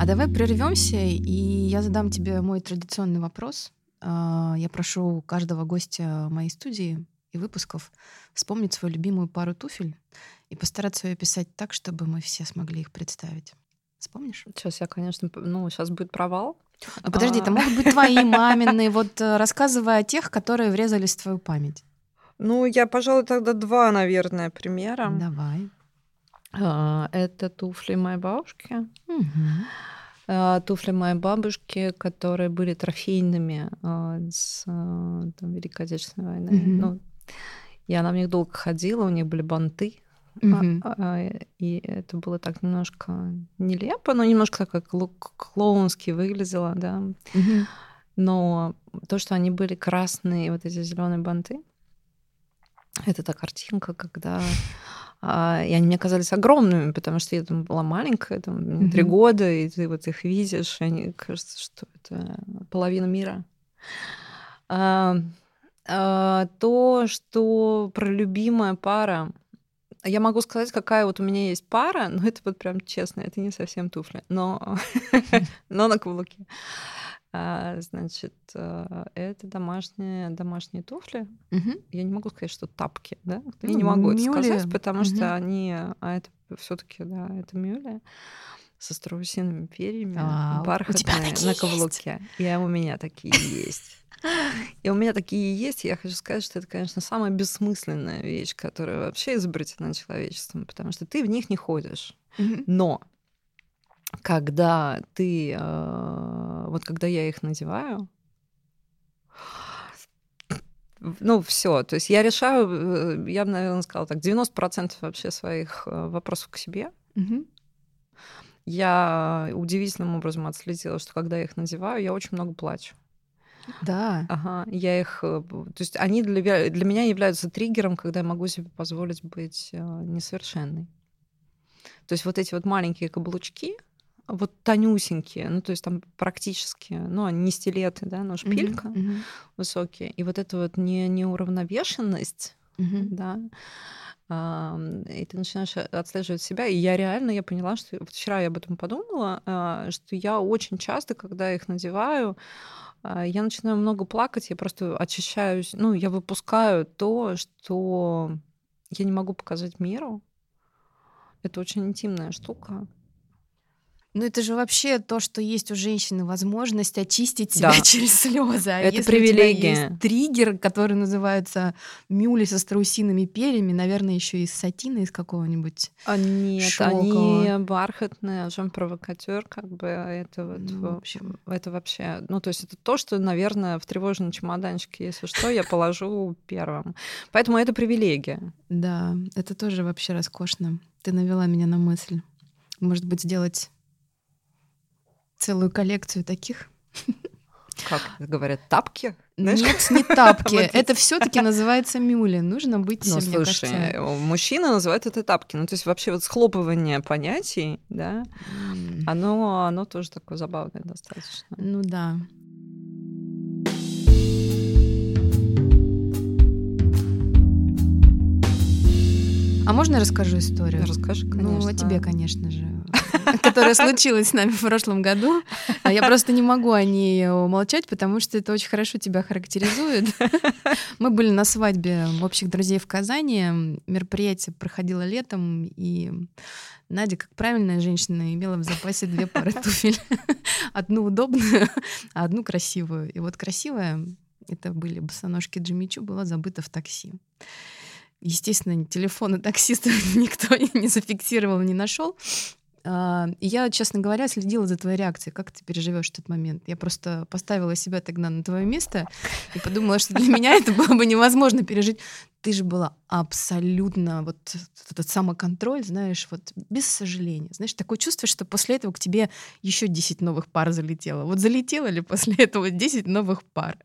А давай прервемся, и я задам тебе мой традиционный вопрос. А, Я прошу каждого гостя моей студии и выпусков вспомнить свою любимую пару туфель и постараться ее писать так, чтобы мы все смогли их представить. Вспомнишь? Сейчас я, конечно, ну, сейчас будет провал. Ну, подожди, это А. могут быть твои мамины. Вот э, рассказывай о тех, которые врезались в твою память. Ну, я, пожалуй, тогда два, наверное, примера. Давай. А, Это туфли моей бабушки. А, Туфли моей бабушки, которые были трофейными а, с а, там, Великой Отечественной войны. Мгм. Ну, и она в них долго ходила, у них были банты. А, Мгм. а, И это было так немножко нелепо, но немножко так как кло- клоунски выглядело, да. Мгм. Но то, что они были красные, вот эти зеленые банты, это та картинка, когда а, и они мне казались огромными, потому что я там была маленькая, там, мне три года, и ты вот их видишь, и они кажется, что это половина мира. А, а, то, что про любимая пара, я могу сказать, какая вот у меня есть пара, но это вот прям честно, это не совсем туфли, но, но на каблуке. А, значит, а, это домашние, домашние туфли. Мгм. Я не могу сказать, что тапки, да? Я Ну, не могу это мюли. сказать, потому Мгм. что они, а это все-таки, да, это мюли со страусиными перьями, тебя бархатные на есть? каблуке. И у меня такие есть. И у меня такие есть. Я хочу сказать, что это, конечно, самая бессмысленная вещь, которая вообще изобретена человечеством, потому что ты в них не ходишь. Но когда ты, э, вот когда я их надеваю, ну, все. То есть я решаю, э, я бы, наверное, сказала так, 90% вообще своих э, вопросов к себе. Мгм. Я удивительным образом отследила, что когда я их надеваю, я очень много плачу. Да. Ага, я их... э, То есть они для, для меня являются триггером, когда я могу себе позволить быть э, несовершенной. То есть вот эти вот маленькие каблучки, вот тонюсенькие, ну то есть там практически, ну они не стилеты, да, но шпилька. Мгм. высокие. И вот эта вот не, неуравновешенность, Мгм. да, и ты начинаешь отслеживать себя. И я реально, я поняла, что вот вчера я об этом подумала, а, что я очень часто, когда их надеваю, а, я начинаю много плакать, я просто очищаюсь, ну, я выпускаю то, что я не могу показать миру. Это очень интимная штука. Ну, это же вообще то, что есть у женщины возможность очистить себя да. через слезы. А это если привилегия. У тебя есть триггер, который называется мюли со страусиными перьями, наверное, еще из сатина, из какого-нибудь. А нет, шелкового. они бархатные, жен провокатер, как бы это вот Ну, в общем. это вообще, ну то есть это то, что, наверное, в тревожном чемоданчике, если что, я положу первым. Поэтому это привилегия. Да, это тоже вообще роскошно. Ты навела меня на мысль. Может быть, сделать целую коллекцию таких? Как говорят, тапки? Знаешь, Нет, не тапки. Это все-таки называется мюли. Нужно быть, Ну, мне слушай, кажется, мужчины называют это тапки. Ну, то есть вообще вот схлопывание понятий, да, м, оно, оно тоже такое забавное достаточно. Ну да. А можно я расскажу историю? Расскажи, конечно. Ну, о тебе, конечно же, которая случилась с нами в прошлом году. А Я просто не могу о ней умолчать, потому что это очень хорошо тебя характеризует. Мы были на свадьбе общих друзей в Казани. Мероприятие проходило летом, и Надя, как правильная женщина, имела в запасе две пары туфель. Одну удобную, а одну красивую. И вот красивая, это были босоножки Джимми Чу, была забыта в такси. Естественно, телефона таксиста никто не зафиксировал, не нашел. А, Я, честно говоря, следила за твоей реакцией. Как ты переживешь этот момент? Я просто поставила себя тогда на твое место и подумала, что для меня это было бы невозможно пережить. Ты же была абсолютно вот этот самоконтроль, знаешь, вот без сожаления. Знаешь, такое чувство, что после этого к тебе еще 10 новых пар залетело. Вот залетело ли после этого 10 новых пар?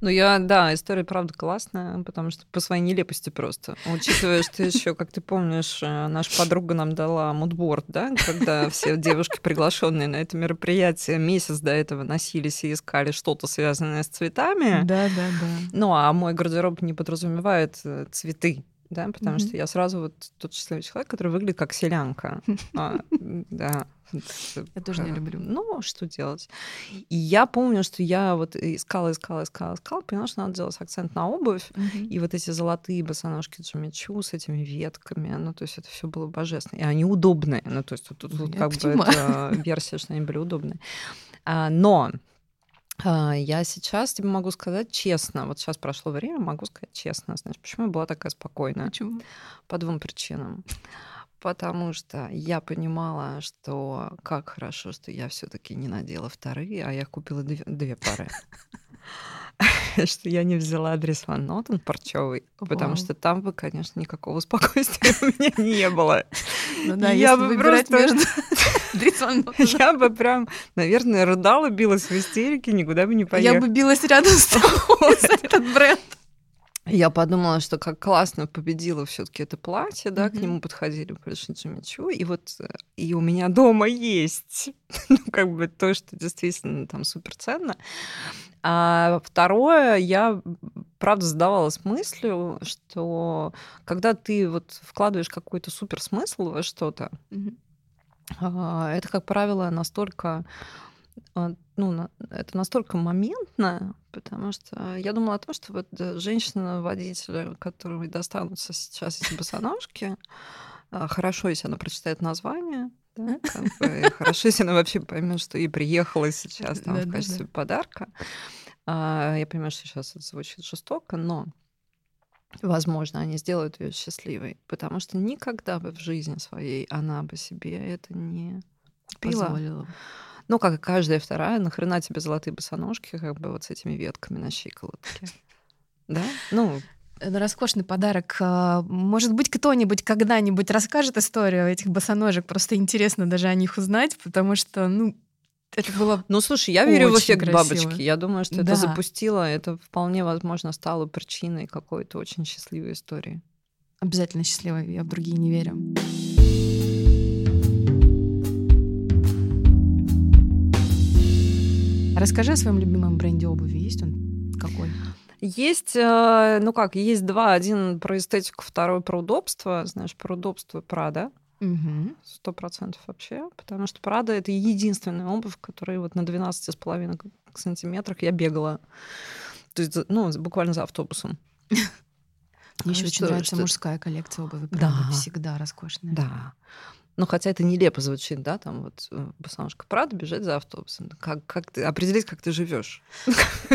Ну, я, да, история, правда, классная, потому что по своей нелепости просто. Учитывая, что еще, как ты помнишь, э, наша подруга нам дала мудборд, да, когда все девушки, приглашенные на это мероприятие, месяц до этого носились и искали что-то связанное с цветами. Да, да, да. Ну, а мой гардероб не подразумевает э, цветы. Да, потому Мгм. что я сразу вот тот счастливый человек, который выглядит как селянка. А, Да. Я тоже не люблю. Ну, что делать? И я помню, что я вот искала, искала, искала, искала, поняла, что надо делать акцент на обувь. И вот эти золотые босоножки Джимми Чу с этими ветками, ну, то есть это все было божественно. И они удобные. Ну, то есть тут, Я как бы версия, что они были удобные. А, Но я сейчас тебе могу сказать честно, вот сейчас прошло время, могу сказать честно, знаешь, почему я была такая спокойная? Почему? По двум причинам. Потому что я понимала, что как хорошо, что я все-таки не надела вторые, а я купила две, две пары. Что я не взяла адрес Ван Нотен парчевый, потому что там бы, конечно, никакого спокойствия у меня не было. Ну да, Я бы выбирать просто- между. Я бы прям, наверное, рыдала, билась в истерике, никуда бы не Я поехала. бы билась рядом с тобой за этот бренд. Я подумала, что как классно победила все-таки это платье, да, к Мгм. нему подходили большие Джимичу, и вот э, и у меня дома есть, ну, как бы то, что действительно там супер ценно. А второе, я правда задавалась мыслью, что когда ты вот вкладываешь какой-то супер смысл во что-то, а, это, как правило, настолько а, ну, это настолько моментно, потому что я думала о том, что вот э, женщина-водитель, которой достанутся сейчас эти босоножки, а, хорошо, если она прочитает название, да, как бы, и хорошо, если она вообще поймет, что ей приехала сейчас там в качестве подарка. А, Я понимаю, что сейчас это звучит жестоко, но возможно, они сделают ее счастливой, потому что никогда бы в жизни своей она бы себе это не купила. Позволила. Ну, как и каждая вторая, нахрена тебе золотые босоножки, как бы вот с этими ветками на щиколотке. Да? Ну, роскошный подарок. А, Может быть, кто-нибудь когда-нибудь расскажет историю этих босоножек. Просто интересно даже о них узнать, потому что, ну, это было... ну, слушай, я верю в эффект красиво. бабочки. Я думаю, что Да. это запустило, это вполне возможно стало причиной какой-то очень счастливой истории. Обязательно счастливо, я в другие не верю. Расскажи о своем любимом бренде обуви. Есть он какой? Есть, э, ну как, есть два. Один про эстетику, второй про удобство. Знаешь, про удобство Прада. Сто процентов вообще. Потому что Прада — это единственная обувь, которой вот на 12,5 сантиметрах я бегала. То есть, ну, буквально за автобусом. Мне еще очень нравится мужская коллекция обуви. Правда, Да. всегда роскошная. Да. Ну, хотя это нелепо звучит, да, там вот э, босоножка Прада бежать за автобусом. Как, как ты, определить, как ты живешь.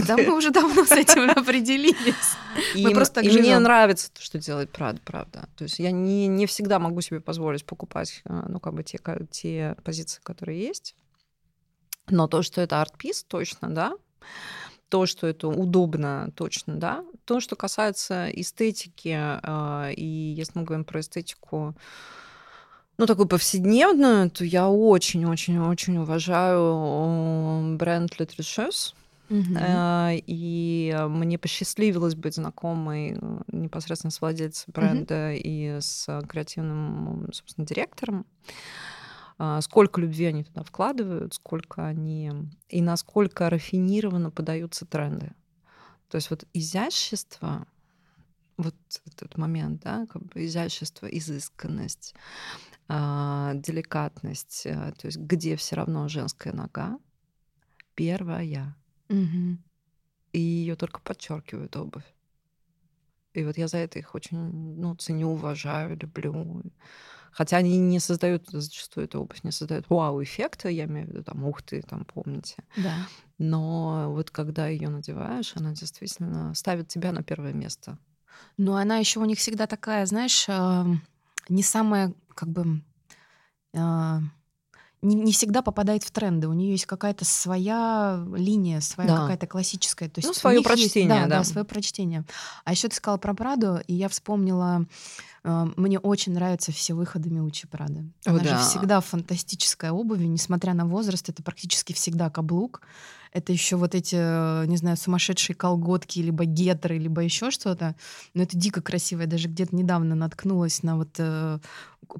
Да мы уже давно с этим определились. И, мы просто так и мне нравится то, что делает Прада, правда. То есть я не, не всегда могу себе позволить покупать, э, ну, как бы те, те позиции, которые есть. Но то, что это арт-пис, точно, да. То, что это удобно, точно, да. То, что касается эстетики, э, и если мы говорим про эстетику, ну, такую повседневную, то я очень-очень-очень уважаю бренд Le Tricheuse. Uh-huh. И мне посчастливилось быть знакомой э, непосредственно с владельцем бренда uh-huh. и с креативным, собственно, директором. Сколько любви они туда вкладывают, сколько они... И насколько рафинированно подаются тренды. То есть вот изящество, вот этот момент, да, как бы изящество, изысканность, деликатность, э, то есть где все равно женская нога, первая. Угу. И ее только подчеркивают обувь. И вот я за это их очень ну, ценю, уважаю, люблю. Хотя они не создают зачастую эту обувь, не создают вау-эффекта, я имею в виду, там, ух ты, там, помните. Да. Но вот когда ее надеваешь, она действительно ставит тебя на первое место. Но она еще у них всегда такая, знаешь, не самая как бы э, не, не всегда попадает в тренды. У нее есть какая-то своя линия, своя да. какая-то классическая. То есть ну, свое прочтение, есть, да, да. Да, свое прочтение. А еще ты сказала про Праду, и я вспомнила, э, мне очень нравятся все выходы Миучи Прады. Она О, же да. всегда фантастическая обувь, несмотря на возраст, это практически всегда каблук это еще вот эти, э, не знаю, сумасшедшие колготки, либо гетры, либо еще что-то. Но это дико красиво. Я даже где-то недавно наткнулась на вот э,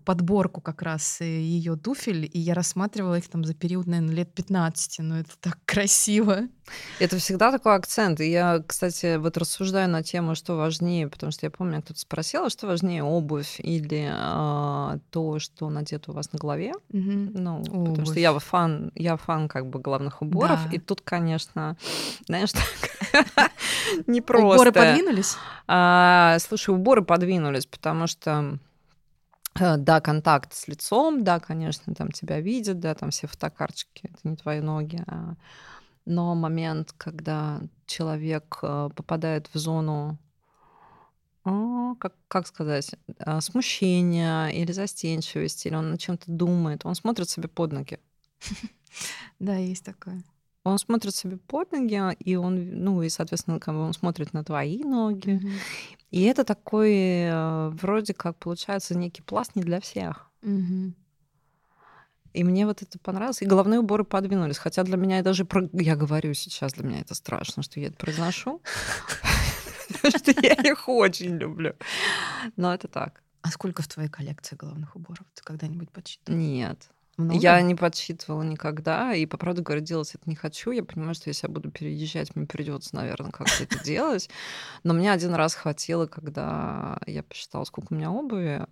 подборку как раз э, ее туфель, и я рассматривала их там за период, наверное, лет 15. Но это так красиво. Это всегда такой акцент. И я, кстати, вот рассуждаю на тему, что важнее, потому что я помню, кто-то спросил, что важнее, обувь или а, то, что надето у вас на голове. Угу. Ну, обувь. потому что я фан, я фан как бы головных уборов, да. и тут, конечно, знаешь, так не просто. Уборы подвинулись? А, слушай, уборы подвинулись, потому что э, да, контакт с лицом, да, конечно, там тебя видят, да, там все фотокарточки, это не твои ноги, а но момент, когда человек э, попадает в зону, а, как, как сказать, а, смущения или застенчивости, или он над чем-то думает, он смотрит себе под ноги. Да, есть такое. Он смотрит себе под ноги, и он, ну и, соответственно, как бы он смотрит на твои ноги. Mm-hmm. И это такой, э, вроде как, получается, некий пласт не для всех. Mm-hmm. И мне вот это понравилось. И головные уборы подвинулись. Хотя для меня даже... Я говорю сейчас, для меня это страшно, что я это произношу. Что я их очень люблю. Но это так. А сколько в твоей коллекции головных уборов? Ты когда-нибудь подсчитывала? Нет. Много? Я не подсчитывала никогда, и по правде говоря, делать это не хочу. Я понимаю, что если я буду переезжать, мне придется, наверное, как-то это делать. Но мне один раз хватило, когда я посчитала, сколько у меня обуви.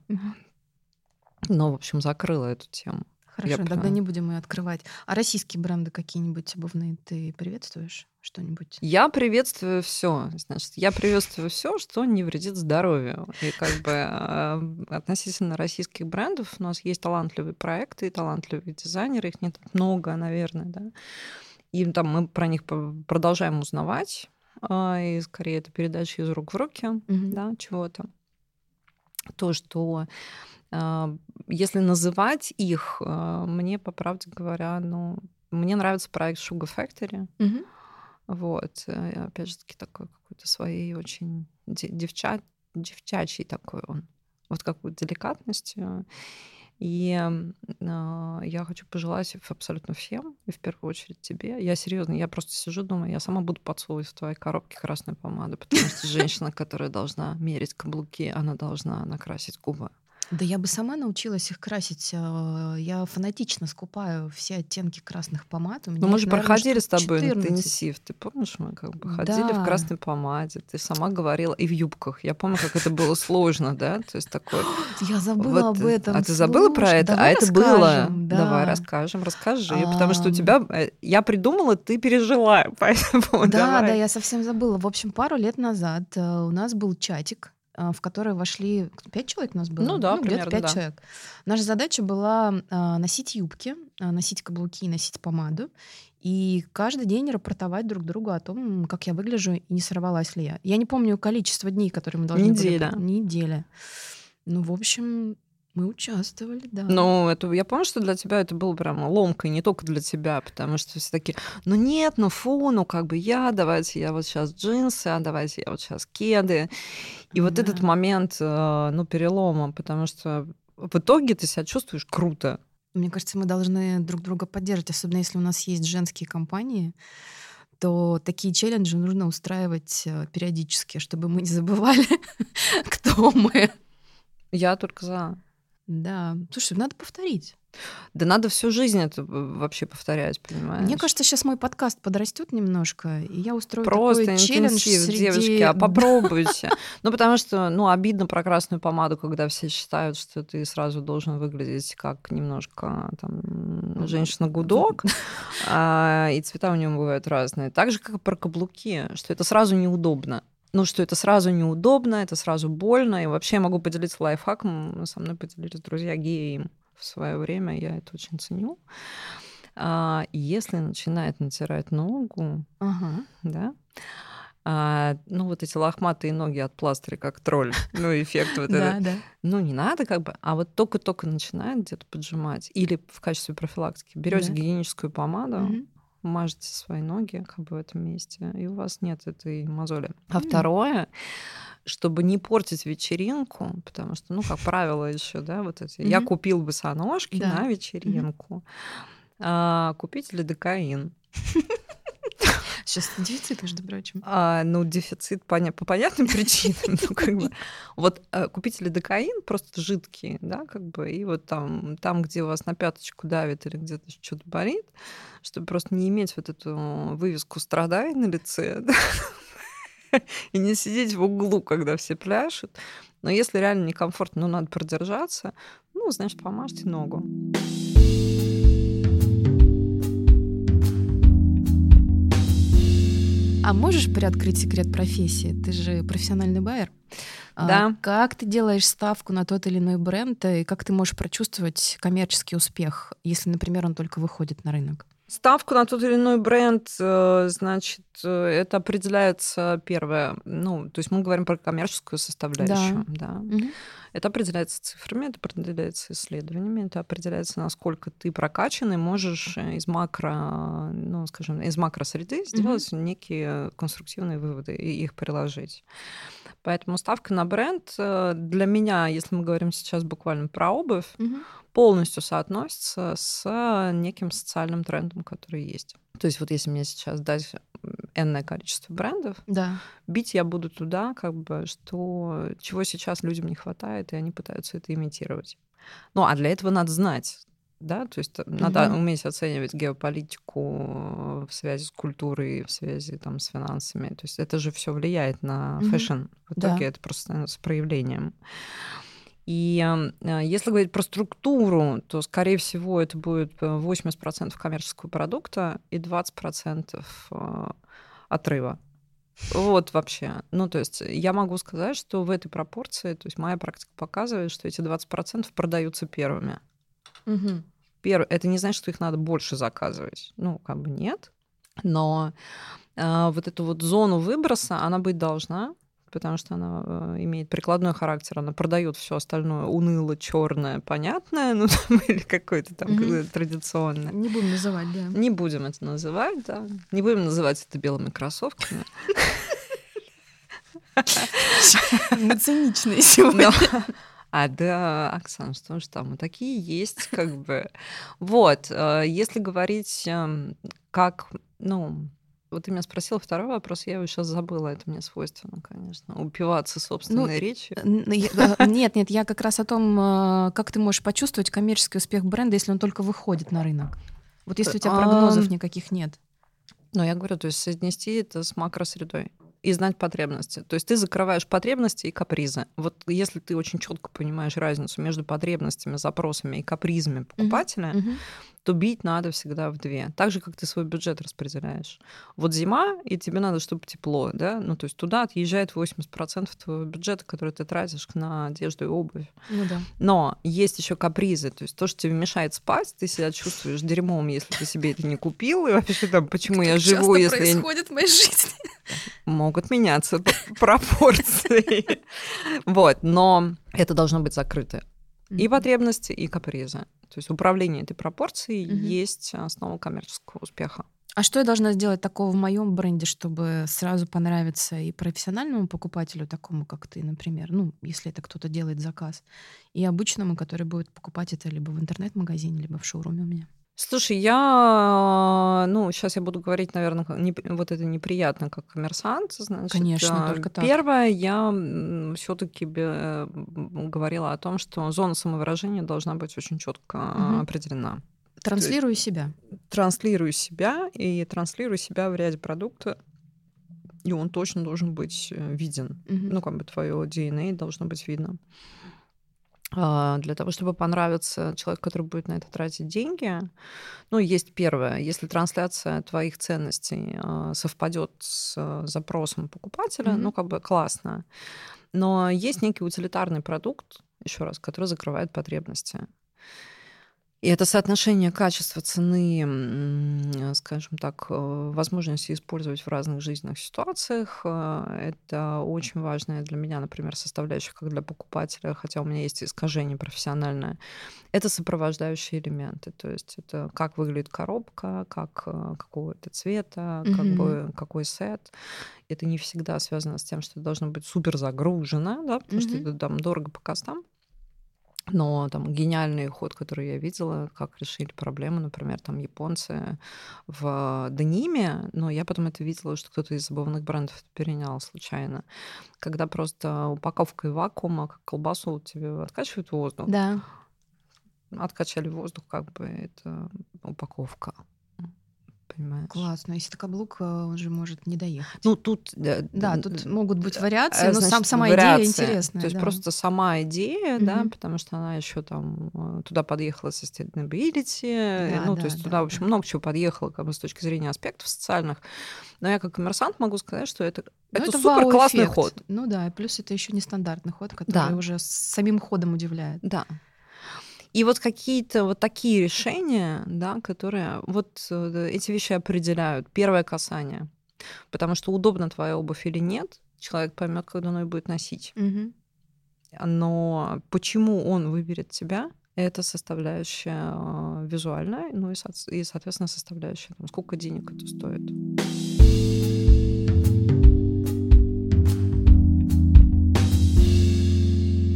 Но, в общем, закрыла эту тему. Хорошо, я тогда не будем ее открывать. А российские бренды какие-нибудь обувные ты приветствуешь? Что-нибудь? Я приветствую все. Значит, я приветствую все, что не вредит здоровью. И как бы а, относительно российских брендов у нас есть талантливые проекты и талантливые дизайнеры. Их не так много, наверное, да. И там мы про них продолжаем узнавать. А, и скорее это передача из рук в руки, да, чего-то. То, что а, если называть их, а, мне, по правде говоря, ну, мне нравится проект Sugar Factory. Угу. Вот, э, опять же таки, такой какой-то своей очень девча... девчачий такой он. Вот какую-то деликатность. И э, я хочу пожелать абсолютно всем, и в первую очередь тебе. Я серьезно, я просто сижу, думаю, я сама буду подсовывать в твоей коробке красную помаду, потому что женщина, которая должна мерить каблуки, она должна накрасить губы. Да я бы сама научилась их красить. Э, я фанатично скупаю все оттенки красных помад. Ну, мы же проходили с тобой 14. интенсив. Ты помнишь, мы как бы ходили да. в красной помаде. Ты сама говорила. И в юбках. Я помню, как это было сложно, да? То есть такое... Я забыла об этом. А ты забыла про это? А это было... Давай расскажем, расскажи. Потому что у тебя... Э, я придумала, ты пережила. Поэтому Да, да, я совсем забыла. В общем, пару лет назад э, у нас был чатик в которой вошли пять человек у нас было. Ну да, ну, примерно, пять да. человек. Наша задача была носить юбки, носить каблуки, носить помаду и каждый день рапортовать друг другу о том, как я выгляжу и не сорвалась ли я. Я не помню количество дней, которые мы должны Неделя. были... Неделя. Ну, в общем, мы участвовали, да. Ну, это, я помню, что для тебя это было прям ломкой, не только для тебя, потому что все такие, ну нет, ну фу, ну как бы я, давайте я вот сейчас джинсы, а давайте я вот сейчас кеды. И да. вот этот момент, э, ну, перелома, потому что в итоге ты себя чувствуешь круто. Мне кажется, мы должны друг друга поддерживать, особенно если у нас есть женские компании, то такие челленджи нужно устраивать э, периодически, чтобы мы не забывали, кто мы. Я только за. Да. Слушай, надо повторить. Да надо всю жизнь это вообще повторять, понимаешь? Мне кажется, сейчас мой подкаст подрастет немножко, и я устрою Просто такой челлендж среди... девочки, а попробуйте. Ну, потому что, ну, обидно про красную помаду, когда все считают, что ты сразу должен выглядеть как немножко там женщина-гудок, а, и цвета у него бывают разные. Так же, как и про каблуки, что это сразу неудобно ну, что это сразу неудобно, это сразу больно. И вообще я могу поделиться лайфхаком. Со мной поделились друзья геи в свое время, я это очень ценю. А, если начинает натирать ногу, ага. да, а, ну, вот эти лохматые ноги от пластыря, как тролль, ну, эффект вот да, этот. Да. Ну, не надо как бы, а вот только-только начинает где-то поджимать. Или в качестве профилактики берете Да. гигиеническую помаду. Мажете свои ноги как бы в этом месте, и у вас нет этой мозоли. А М. второе, чтобы не портить вечеринку, потому что, ну, как правило, еще, да, вот эти. Я Мгм. купил босоножки Да. на вечеринку. А, купить лидокаин. Сейчас дефицит, между прочим. А, ну, дефицит поня- по понятным причинам. Ну, как бы, вот э, купите лидокаин, просто жидкий, да, как бы, и вот там, там, где у вас на пяточку давит или где-то что-то болит, чтобы просто не иметь вот эту вывеску «страдай» на лице, и не сидеть в углу, когда все пляшут. Но если реально некомфортно, ну, надо продержаться, ну, значит, помажьте ногу. А можешь приоткрыть секрет профессии? Ты же профессиональный байер. А Да. Как ты делаешь ставку на тот или иной бренд, и как ты можешь прочувствовать коммерческий успех, если, например, он только выходит на рынок? Ставку на тот или иной бренд, э, значит, э, это определяется первое, ну, то есть мы говорим про коммерческую составляющую, да. Мгм. Это определяется цифрами, это определяется исследованиями, это определяется, насколько ты прокачанный, можешь э, из макро, ну, скажем, из макросреды сделать некие конструктивные выводы и их приложить. Поэтому ставка на бренд э, для меня, если мы говорим сейчас буквально про обувь, Мгм. полностью соотносится с неким социальным трендом, который есть. То есть вот если мне сейчас дать энное количество брендов, Да. бить я буду туда, как бы, что чего сейчас людям не хватает, и они пытаются это имитировать. Ну, а для этого надо знать, да, то есть надо Мгм. уметь оценивать геополитику в связи с культурой, в связи там с финансами. То есть это же все влияет на Мгм. fashion. В итоге Да. это просто становится проявлением. И э, если говорить про структуру, то, скорее всего, это будет э, 80% коммерческого продукта и 20% э, отрыва. Вот вообще. Ну, то есть я могу сказать, что в этой пропорции, то есть моя практика показывает, что эти 20% продаются первыми. Мгм. Первое, это не значит, что их надо больше заказывать. Ну, как бы нет. Но э, вот эту вот зону выброса, она быть должна, потому что она э, имеет прикладной характер, она продает все остальное уныло, черное, понятное, ну там, или какое-то там какое-то традиционное. Не будем называть, да. Не будем это называть, да. Не будем называть это белыми кроссовками. Мы циничные сегодня. А да, Оксана, что ж там, мы такие есть, как бы. Вот, э, если говорить, эм, как, ну, вот ты меня спросила второй вопрос, я его сейчас забыла, это мне свойственно, конечно, упиваться собственной речью. Н- я- э, Нет, нет, я как раз о том, э, как ты можешь почувствовать коммерческий успех бренда, если он только выходит на рынок. Вот если у тебя прогнозов Ам. никаких нет. Но я говорю, то есть соотнести это с макросредой и знать потребности. То есть ты закрываешь потребности и капризы. Вот если ты очень четко понимаешь разницу между потребностями, запросами и капризами покупателя, Мгм. то бить надо всегда в две. Так же, как ты свой бюджет распределяешь. Вот зима, и тебе надо, чтобы тепло, да? Ну, то есть туда отъезжает 80% твоего бюджета, который ты тратишь на одежду и обувь. Ну да. Но есть еще капризы, то есть то, что тебе мешает спать, ты себя чувствуешь дерьмом, если ты себе это не купил, и вообще там, почему я живу, если... происходит в моей жизни. Могут меняться пропорции. Вот, но это должно быть закрыто. И потребности, и капризы. То есть управление этой пропорцией есть основа коммерческого успеха. А что я должна сделать такого в моем бренде, чтобы сразу понравиться и профессиональному покупателю, такому как ты, например, ну, если это кто-то делает заказ, и обычному, который будет покупать это либо в интернет-магазине, либо в шоуруме у меня? Слушай, я, ну, сейчас я буду говорить, наверное, не, вот это неприятно, как коммерсант, значит. Конечно, только так. Первое, я все-таки говорила о том, что зона самовыражения должна быть очень четко угу. определена. Транслирую себя. Транслирую себя и транслирую себя в ряде продукта, и он точно должен быть э, виден. Угу. Ну, как бы твое DNA должно быть видно. А, для того, чтобы понравиться человеку, который будет на это тратить деньги, ну, есть первое, если трансляция твоих ценностей а, совпадет с а, запросом покупателя, mm-hmm. ну, как бы классно. Но есть некий утилитарный продукт, еще раз, который закрывает потребности. И это соотношение качества цены, скажем так, э, возможности использовать в разных жизненных ситуациях, э, это очень важная для меня, например, составляющая как для покупателя, хотя у меня есть искажение профессиональное. Это сопровождающие элементы, то есть это как выглядит коробка, как э, какого то цвета, mm-hmm. как бы какой сет. Это не всегда связано с тем, что это должно быть супер загружено, да, потому mm-hmm. что это там дорого по костам. Но там гениальный ход, который я видела, как решили проблему, например, там японцы в дениме, но я потом это видела, что кто-то из обувных брендов это перенял случайно, когда просто упаковкой вакуума, как колбасу тебе откачивают воздух. Да. Откачали воздух, как бы это упаковка понимаешь? Классно. Если это каблук, э, он же может не доехать. Ну, тут... Да, да тут могут быть вариации, но сам, сама вариация. идея интересная. То есть да. просто сама идея, угу. да, потому что она еще там э, туда подъехала sustainability, да, ну, да, то есть да, туда, в общем, много чего подъехало как бы с точки зрения аспектов социальных. Но я как коммерсант могу сказать, что это, это, это супер классный ход. Ну да, и плюс это еще нестандартный ход, который да. уже самим ходом удивляет. Да. И вот какие-то вот такие решения, да, которые вот э, эти вещи определяют. Первое касание. Потому что удобно твоя обувь или нет, человек поймет, когда он ее будет носить. Угу. Но почему он выберет тебя, это составляющая э, визуальная, ну и, и соответственно, составляющая, там, сколько денег это стоит.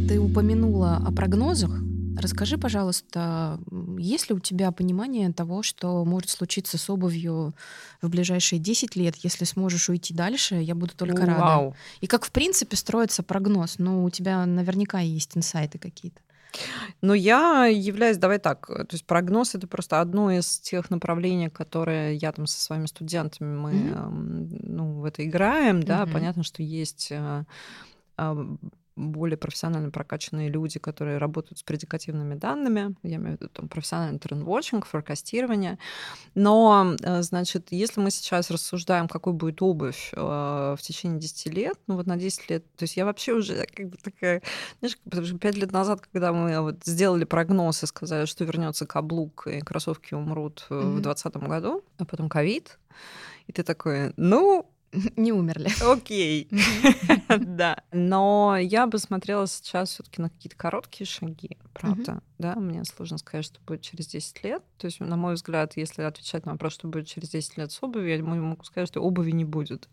Ты упомянула о прогнозах. Расскажи, пожалуйста, есть ли у тебя понимание того, что может случиться с обувью в ближайшие 10 лет? Если сможешь уйти дальше, я буду только рада. Вау. И как, в принципе, строится прогноз? Ну, у тебя наверняка есть инсайты какие-то. Ну, я являюсь, давай так, то есть прогноз это просто одно из тех направлений, которые я там со своими студентами мы mm-hmm. ну, в это играем, да, mm-hmm. понятно, что есть э, более профессионально прокачанные люди, которые работают с предикативными данными, я имею в виду там, профессиональный трендвотчинг, форкастирование. Но, э, значит, если мы сейчас рассуждаем, какой будет обувь э, в течение 10 лет, ну вот на 10 лет, то есть я вообще уже как бы такая, знаешь, потому что 5 лет назад, когда мы вот сделали прогноз и сказали, что вернется каблук и кроссовки умрут mm-hmm. в 2020 году, а потом ковид, и ты такой, ну, Не умерли. Окей. Да. Но я бы смотрела сейчас все-таки на какие-то короткие шаги, правда. Да, мне сложно сказать, что будет через 10 лет. То есть, на мой взгляд, если отвечать на вопрос, что будет через 10 лет с обувью, я могу сказать, что обуви не будет.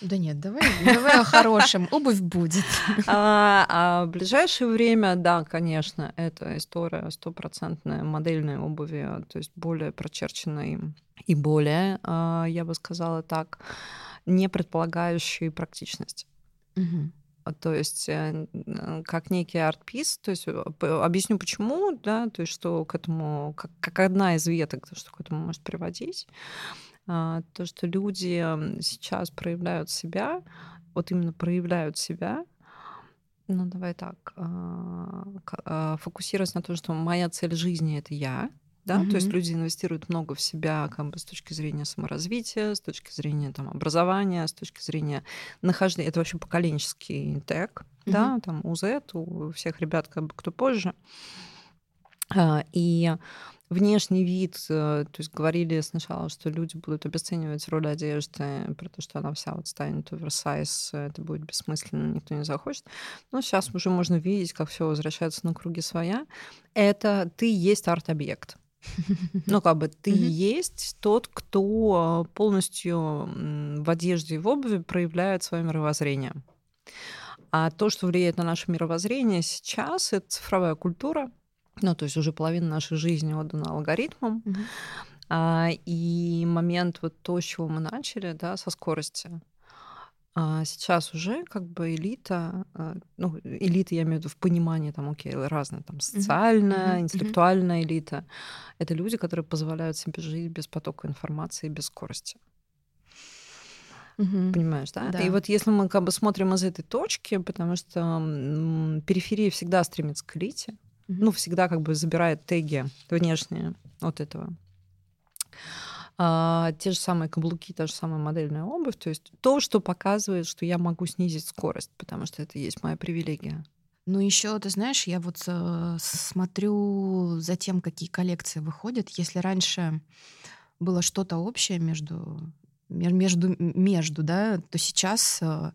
Да нет, давай, давай о хорошем. Обувь будет. А, а в ближайшее время, да, конечно, это история стопроцентная модельной обуви, то есть более прочерченной и более, а, я бы сказала так, не предполагающие практичность. Угу. То есть э, как некий арт-пис, то есть э, объясню почему, да, то есть что к этому, как, как одна из веток, что к этому может приводить, а, то, что люди сейчас проявляют себя, вот именно проявляют себя, ну давай так, а, фокусируясь на том, что моя цель жизни — это я, да, mm-hmm. то есть люди инвестируют много в себя, как бы с точки зрения саморазвития, с точки зрения там образования, с точки зрения нахождения. Это вообще поколенческий тег, mm-hmm. да, там у Z, у всех ребят, как бы кто позже. А, и внешний вид, э, то есть говорили сначала, что люди будут обесценивать роль одежды, про то, что она вся вот станет оверсайз, это будет бессмысленно, никто не захочет. Но сейчас уже можно видеть, как все возвращается на круги своя. Это ты есть арт-объект. Ну, как бы ты есть тот, кто полностью в одежде и в обуви проявляет свое мировоззрение. А то, что влияет на наше мировоззрение сейчас, это цифровая культура. Ну, то есть уже половина нашей жизни отдана алгоритмам. А, и момент вот то, с чего мы начали, да, со скорости. А сейчас уже как бы элита, а, ну, элита я имею в виду в понимании, там, окей, разные, там, социальная, mm-hmm. интеллектуальная элита. Это люди, которые позволяют себе жить без потока информации, без скорости. Угу. Понимаешь, да? да? И вот если мы как бы смотрим из этой точки, потому что периферия всегда стремится к элите, угу. ну, всегда как бы забирает теги внешние от этого а, те же самые каблуки, та же самая модельная обувь. То есть то, что показывает, что я могу снизить скорость, потому что это есть моя привилегия. Ну, еще, ты знаешь, я вот э, смотрю за тем, какие коллекции выходят. Если раньше было что-то общее между, между, между, да, то сейчас э,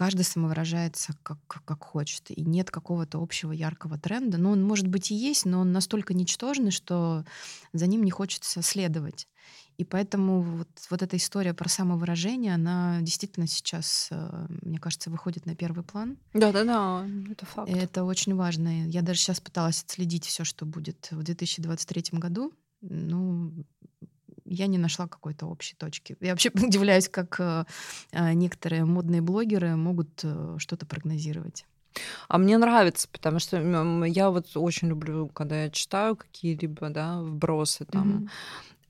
каждый самовыражается как, как хочет. И нет какого-то общего яркого тренда. Ну, он, может быть, и есть, но он настолько ничтожный, что за ним не хочется следовать. И поэтому вот, вот эта история про самовыражение, она действительно сейчас, э, мне кажется, выходит на первый план. Да-да-да, это факт. И это очень важно. Я даже сейчас пыталась отследить все, что будет в 2023 году. Ну, я не нашла какой-то общей точки. Я вообще удивляюсь, как э, э, некоторые модные блогеры могут что-то прогнозировать. А мне нравится, потому что я вот очень люблю, когда я читаю какие-либо да, вбросы там. Mm-hmm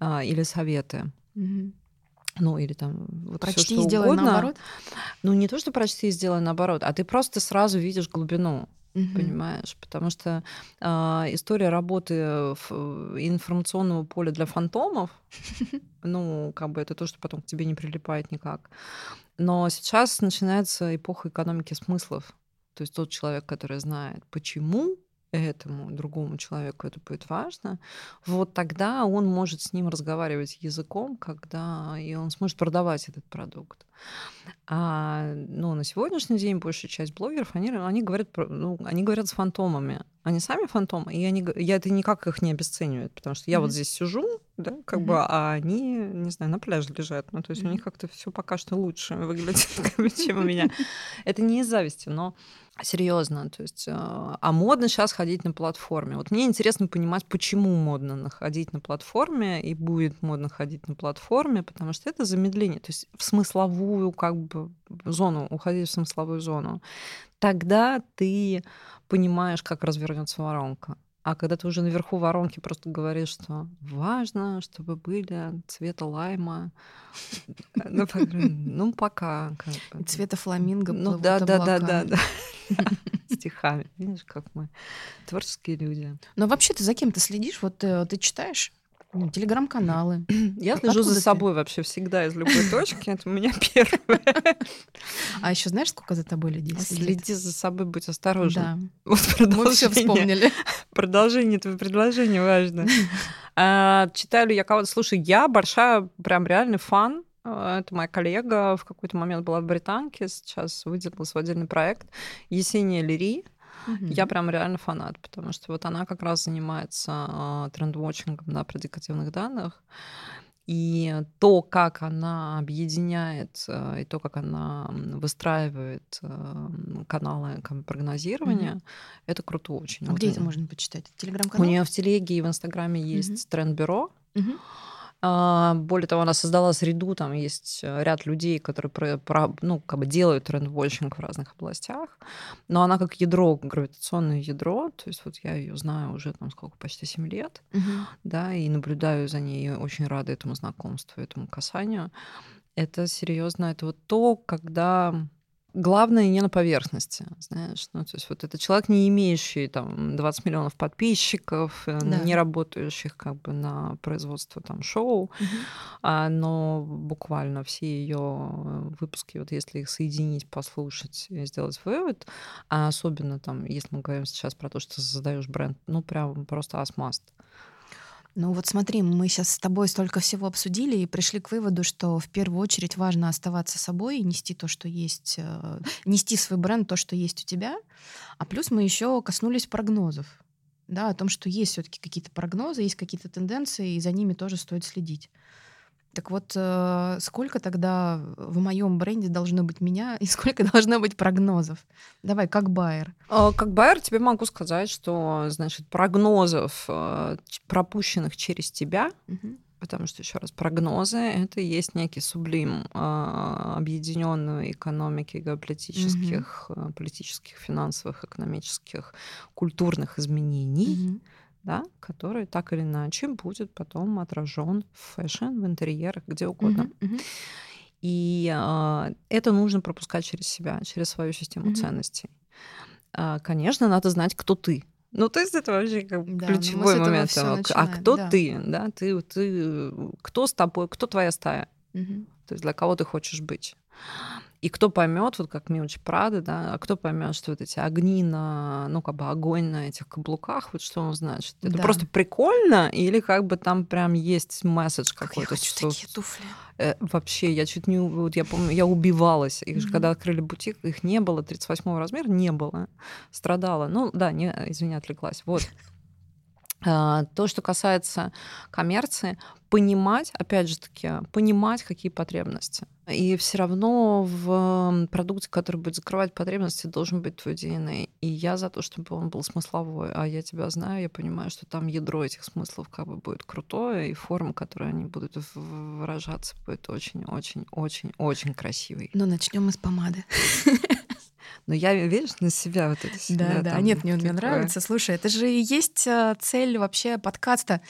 а, или советы. Угу. Ну, или там вот прочти всё, что и сделай угодно. наоборот. Ну, не то, что прочти и сделай наоборот, а ты просто сразу видишь глубину. Угу. Понимаешь? Потому что э, история работы в информационного поля для фантомов, ну, как бы это то, что потом к тебе не прилипает никак. Но сейчас начинается эпоха экономики смыслов. То есть тот человек, который знает, почему этому другому человеку это будет важно, вот тогда он может с ним разговаривать языком, когда и он сможет продавать этот продукт. А ну, на сегодняшний день большая часть блогеров, они, они, говорят, ну, они говорят с фантомами. Они сами фантомы, и они, я это никак их не обесцениваю, потому что я mm-hmm. вот здесь сижу, да, как mm-hmm. бы, а они, не знаю, на пляже лежат. Ну, то есть mm-hmm. у них как-то все пока что лучше выглядит, чем у меня. Это не из зависти, но Серьезно, то есть, а, а модно сейчас ходить на платформе. Вот мне интересно понимать, почему модно находить на платформе и будет модно ходить на платформе, потому что это замедление, то есть в смысловую как бы зону, уходить в смысловую зону. Тогда ты понимаешь, как развернется воронка. А когда ты уже наверху воронки просто говоришь, что важно, чтобы были цвета лайма, ну, ну пока. Цвета фламинго. Ну да, да, да, да, да. Стихами. Видишь, как мы творческие люди. Но вообще ты за кем ты следишь? Вот э, ты читаешь? Ну, телеграм-каналы. Я слежу за собой вообще всегда из любой точки. Это у меня первое. А еще знаешь, сколько за тобой людей следит? Следи за собой, будь осторожен. Да. Вот Мы все вспомнили. Продолжение этого предложения важно. А, читаю я кого-то? Слушай, я большая, прям реальный фан а, это моя коллега в какой-то момент была в Британке, сейчас выделилась в отдельный проект. Есения Лири. Угу. Я прям реально фанат, потому что вот она как раз занимается э, тренд-вотчингом на предикативных данных. И то, как она объединяет, э, и то, как она выстраивает э, каналы прогнозирования, mm это круто очень. А вот где это можно почитать? Телеграм-канал? У нее в телеге и в Инстаграме есть mm тренд-бюро. mm а, более того, она создала среду, там есть э, ряд людей, которые про, про, ну, как бы делают тренд-вотчинг в разных областях, но она как ядро, гравитационное ядро, то есть вот я ее знаю уже там сколько, почти 7 лет, угу. да, и наблюдаю за ней, очень рада этому знакомству, этому касанию. Это серьезно, это вот то, когда главное не на поверхности, знаешь. Ну, то есть вот это человек, не имеющий там 20 миллионов подписчиков, э, да. не работающих как бы на производство там шоу, угу. а, но буквально все ее выпуски, вот если их соединить, послушать и сделать вывод, а особенно там, если мы говорим сейчас про то, что создаешь бренд, ну прям просто асмаст. Ну вот смотри, мы сейчас с тобой столько всего обсудили и пришли к выводу, что в первую очередь важно оставаться собой и нести то, что есть, э, нести свой бренд, то, что есть у тебя. А плюс мы еще коснулись прогнозов, да, о том, что есть все-таки какие-то прогнозы, есть какие-то тенденции, и за ними тоже стоит следить. Так вот, э, сколько тогда в моем бренде должно быть меня и сколько должно быть прогнозов? Давай, как байер. А, как байер тебе могу сказать, что, значит, прогнозов, э, пропущенных через тебя, угу. потому что, еще раз, прогнозы — это есть некий сублим а, объединенной экономики, геополитических, угу. политических, финансовых, экономических, культурных изменений. Угу да, который так или иначе будет потом отражен в fashion, в интерьерах, где угодно. Uh-huh, uh-huh. И э, это нужно пропускать через себя, через свою систему uh-huh. ценностей. Э, конечно, надо знать, кто ты. Ну, то есть это вообще как да, ну, ключевой момент. А кто да. ты? Да, ты, ты, кто с тобой, кто твоя стая? Угу. То есть для кого ты хочешь быть? И кто поймет, вот как Милч Прада, да, а кто поймет, что вот эти огни на, ну, как бы огонь на этих каблуках, вот что он значит? Это да. просто прикольно или как бы там прям есть месседж какой-то? Как я хочу что... такие туфли. Э, вообще, я чуть не, вот я помню, я убивалась. Их mm-hmm. же, когда открыли бутик, их не было, 38 размера не было. Страдала. Ну, да, не, извини, отвлеклась. Вот. А, то, что касается коммерции, понимать, опять же таки, понимать, какие потребности. И все равно в продукте, который будет закрывать потребности, должен быть твой DNA. И я за то, чтобы он был смысловой. А я тебя знаю, я понимаю, что там ядро этих смыслов как бы будет крутое, и форма, которой они будут выражаться, будет очень-очень-очень-очень красивой. Но начнем мы с помады. Но я, видишь, на себя вот это себя. Да, да, там, нет, мне, мне нравится. Слушай, это же и есть а, цель вообще подкаста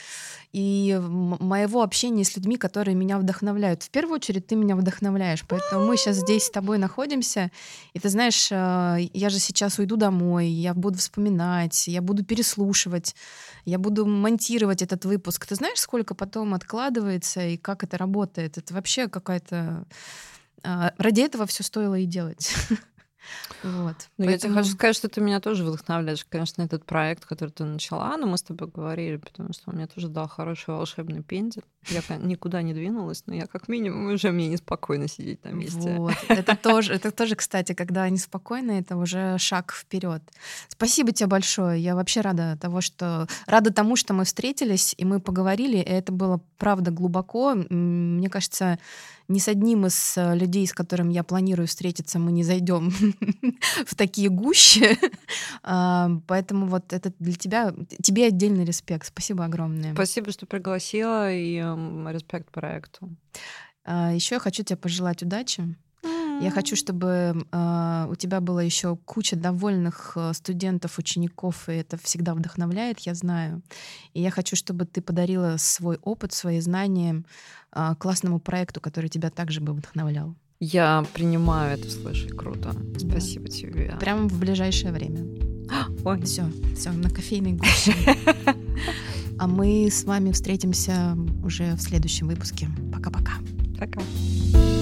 и моего общения с людьми, которые меня вдохновляют. В первую очередь ты меня вдохновляешь, поэтому мы сейчас здесь с тобой находимся, и ты знаешь, а, я же сейчас уйду домой, я буду вспоминать, я буду переслушивать, я буду монтировать этот выпуск. Ты знаешь, сколько потом откладывается и как это работает? Это вообще какая-то... А, ради этого все стоило и делать. Вот. Ну, Поэтому... я тебе хочу сказать, что ты меня тоже вдохновляешь, конечно, этот проект, который ты начала, но мы с тобой говорили, потому что он мне тоже дал хороший волшебный пендель. Я никуда не двинулась, но я как минимум уже мне неспокойно сидеть на месте. Вот. Это тоже, это тоже, кстати, когда неспокойно, это уже шаг вперед. Спасибо тебе большое. Я вообще рада того, что рада тому, что мы встретились и мы поговорили. И это было правда глубоко. Мне кажется, ни с одним из э, людей, с которым я планирую встретиться, мы не зайдем в такие гущи. А, поэтому вот это для тебя, тебе отдельный респект. Спасибо огромное. Спасибо, что пригласила, и респект проекту. А, Еще я хочу тебе пожелать удачи. Я хочу, чтобы э, у тебя было еще куча довольных э, студентов, учеников, и это всегда вдохновляет, я знаю. И я хочу, чтобы ты подарила свой опыт, свои знания э, классному проекту, который тебя также бы вдохновлял. Я принимаю это, слушай, круто. Спасибо да. тебе. Прямо в ближайшее время. Ой. Все, все, на кофейной гуще. А мы с вами встретимся уже в следующем выпуске. Пока-пока. Пока. -пока. Пока.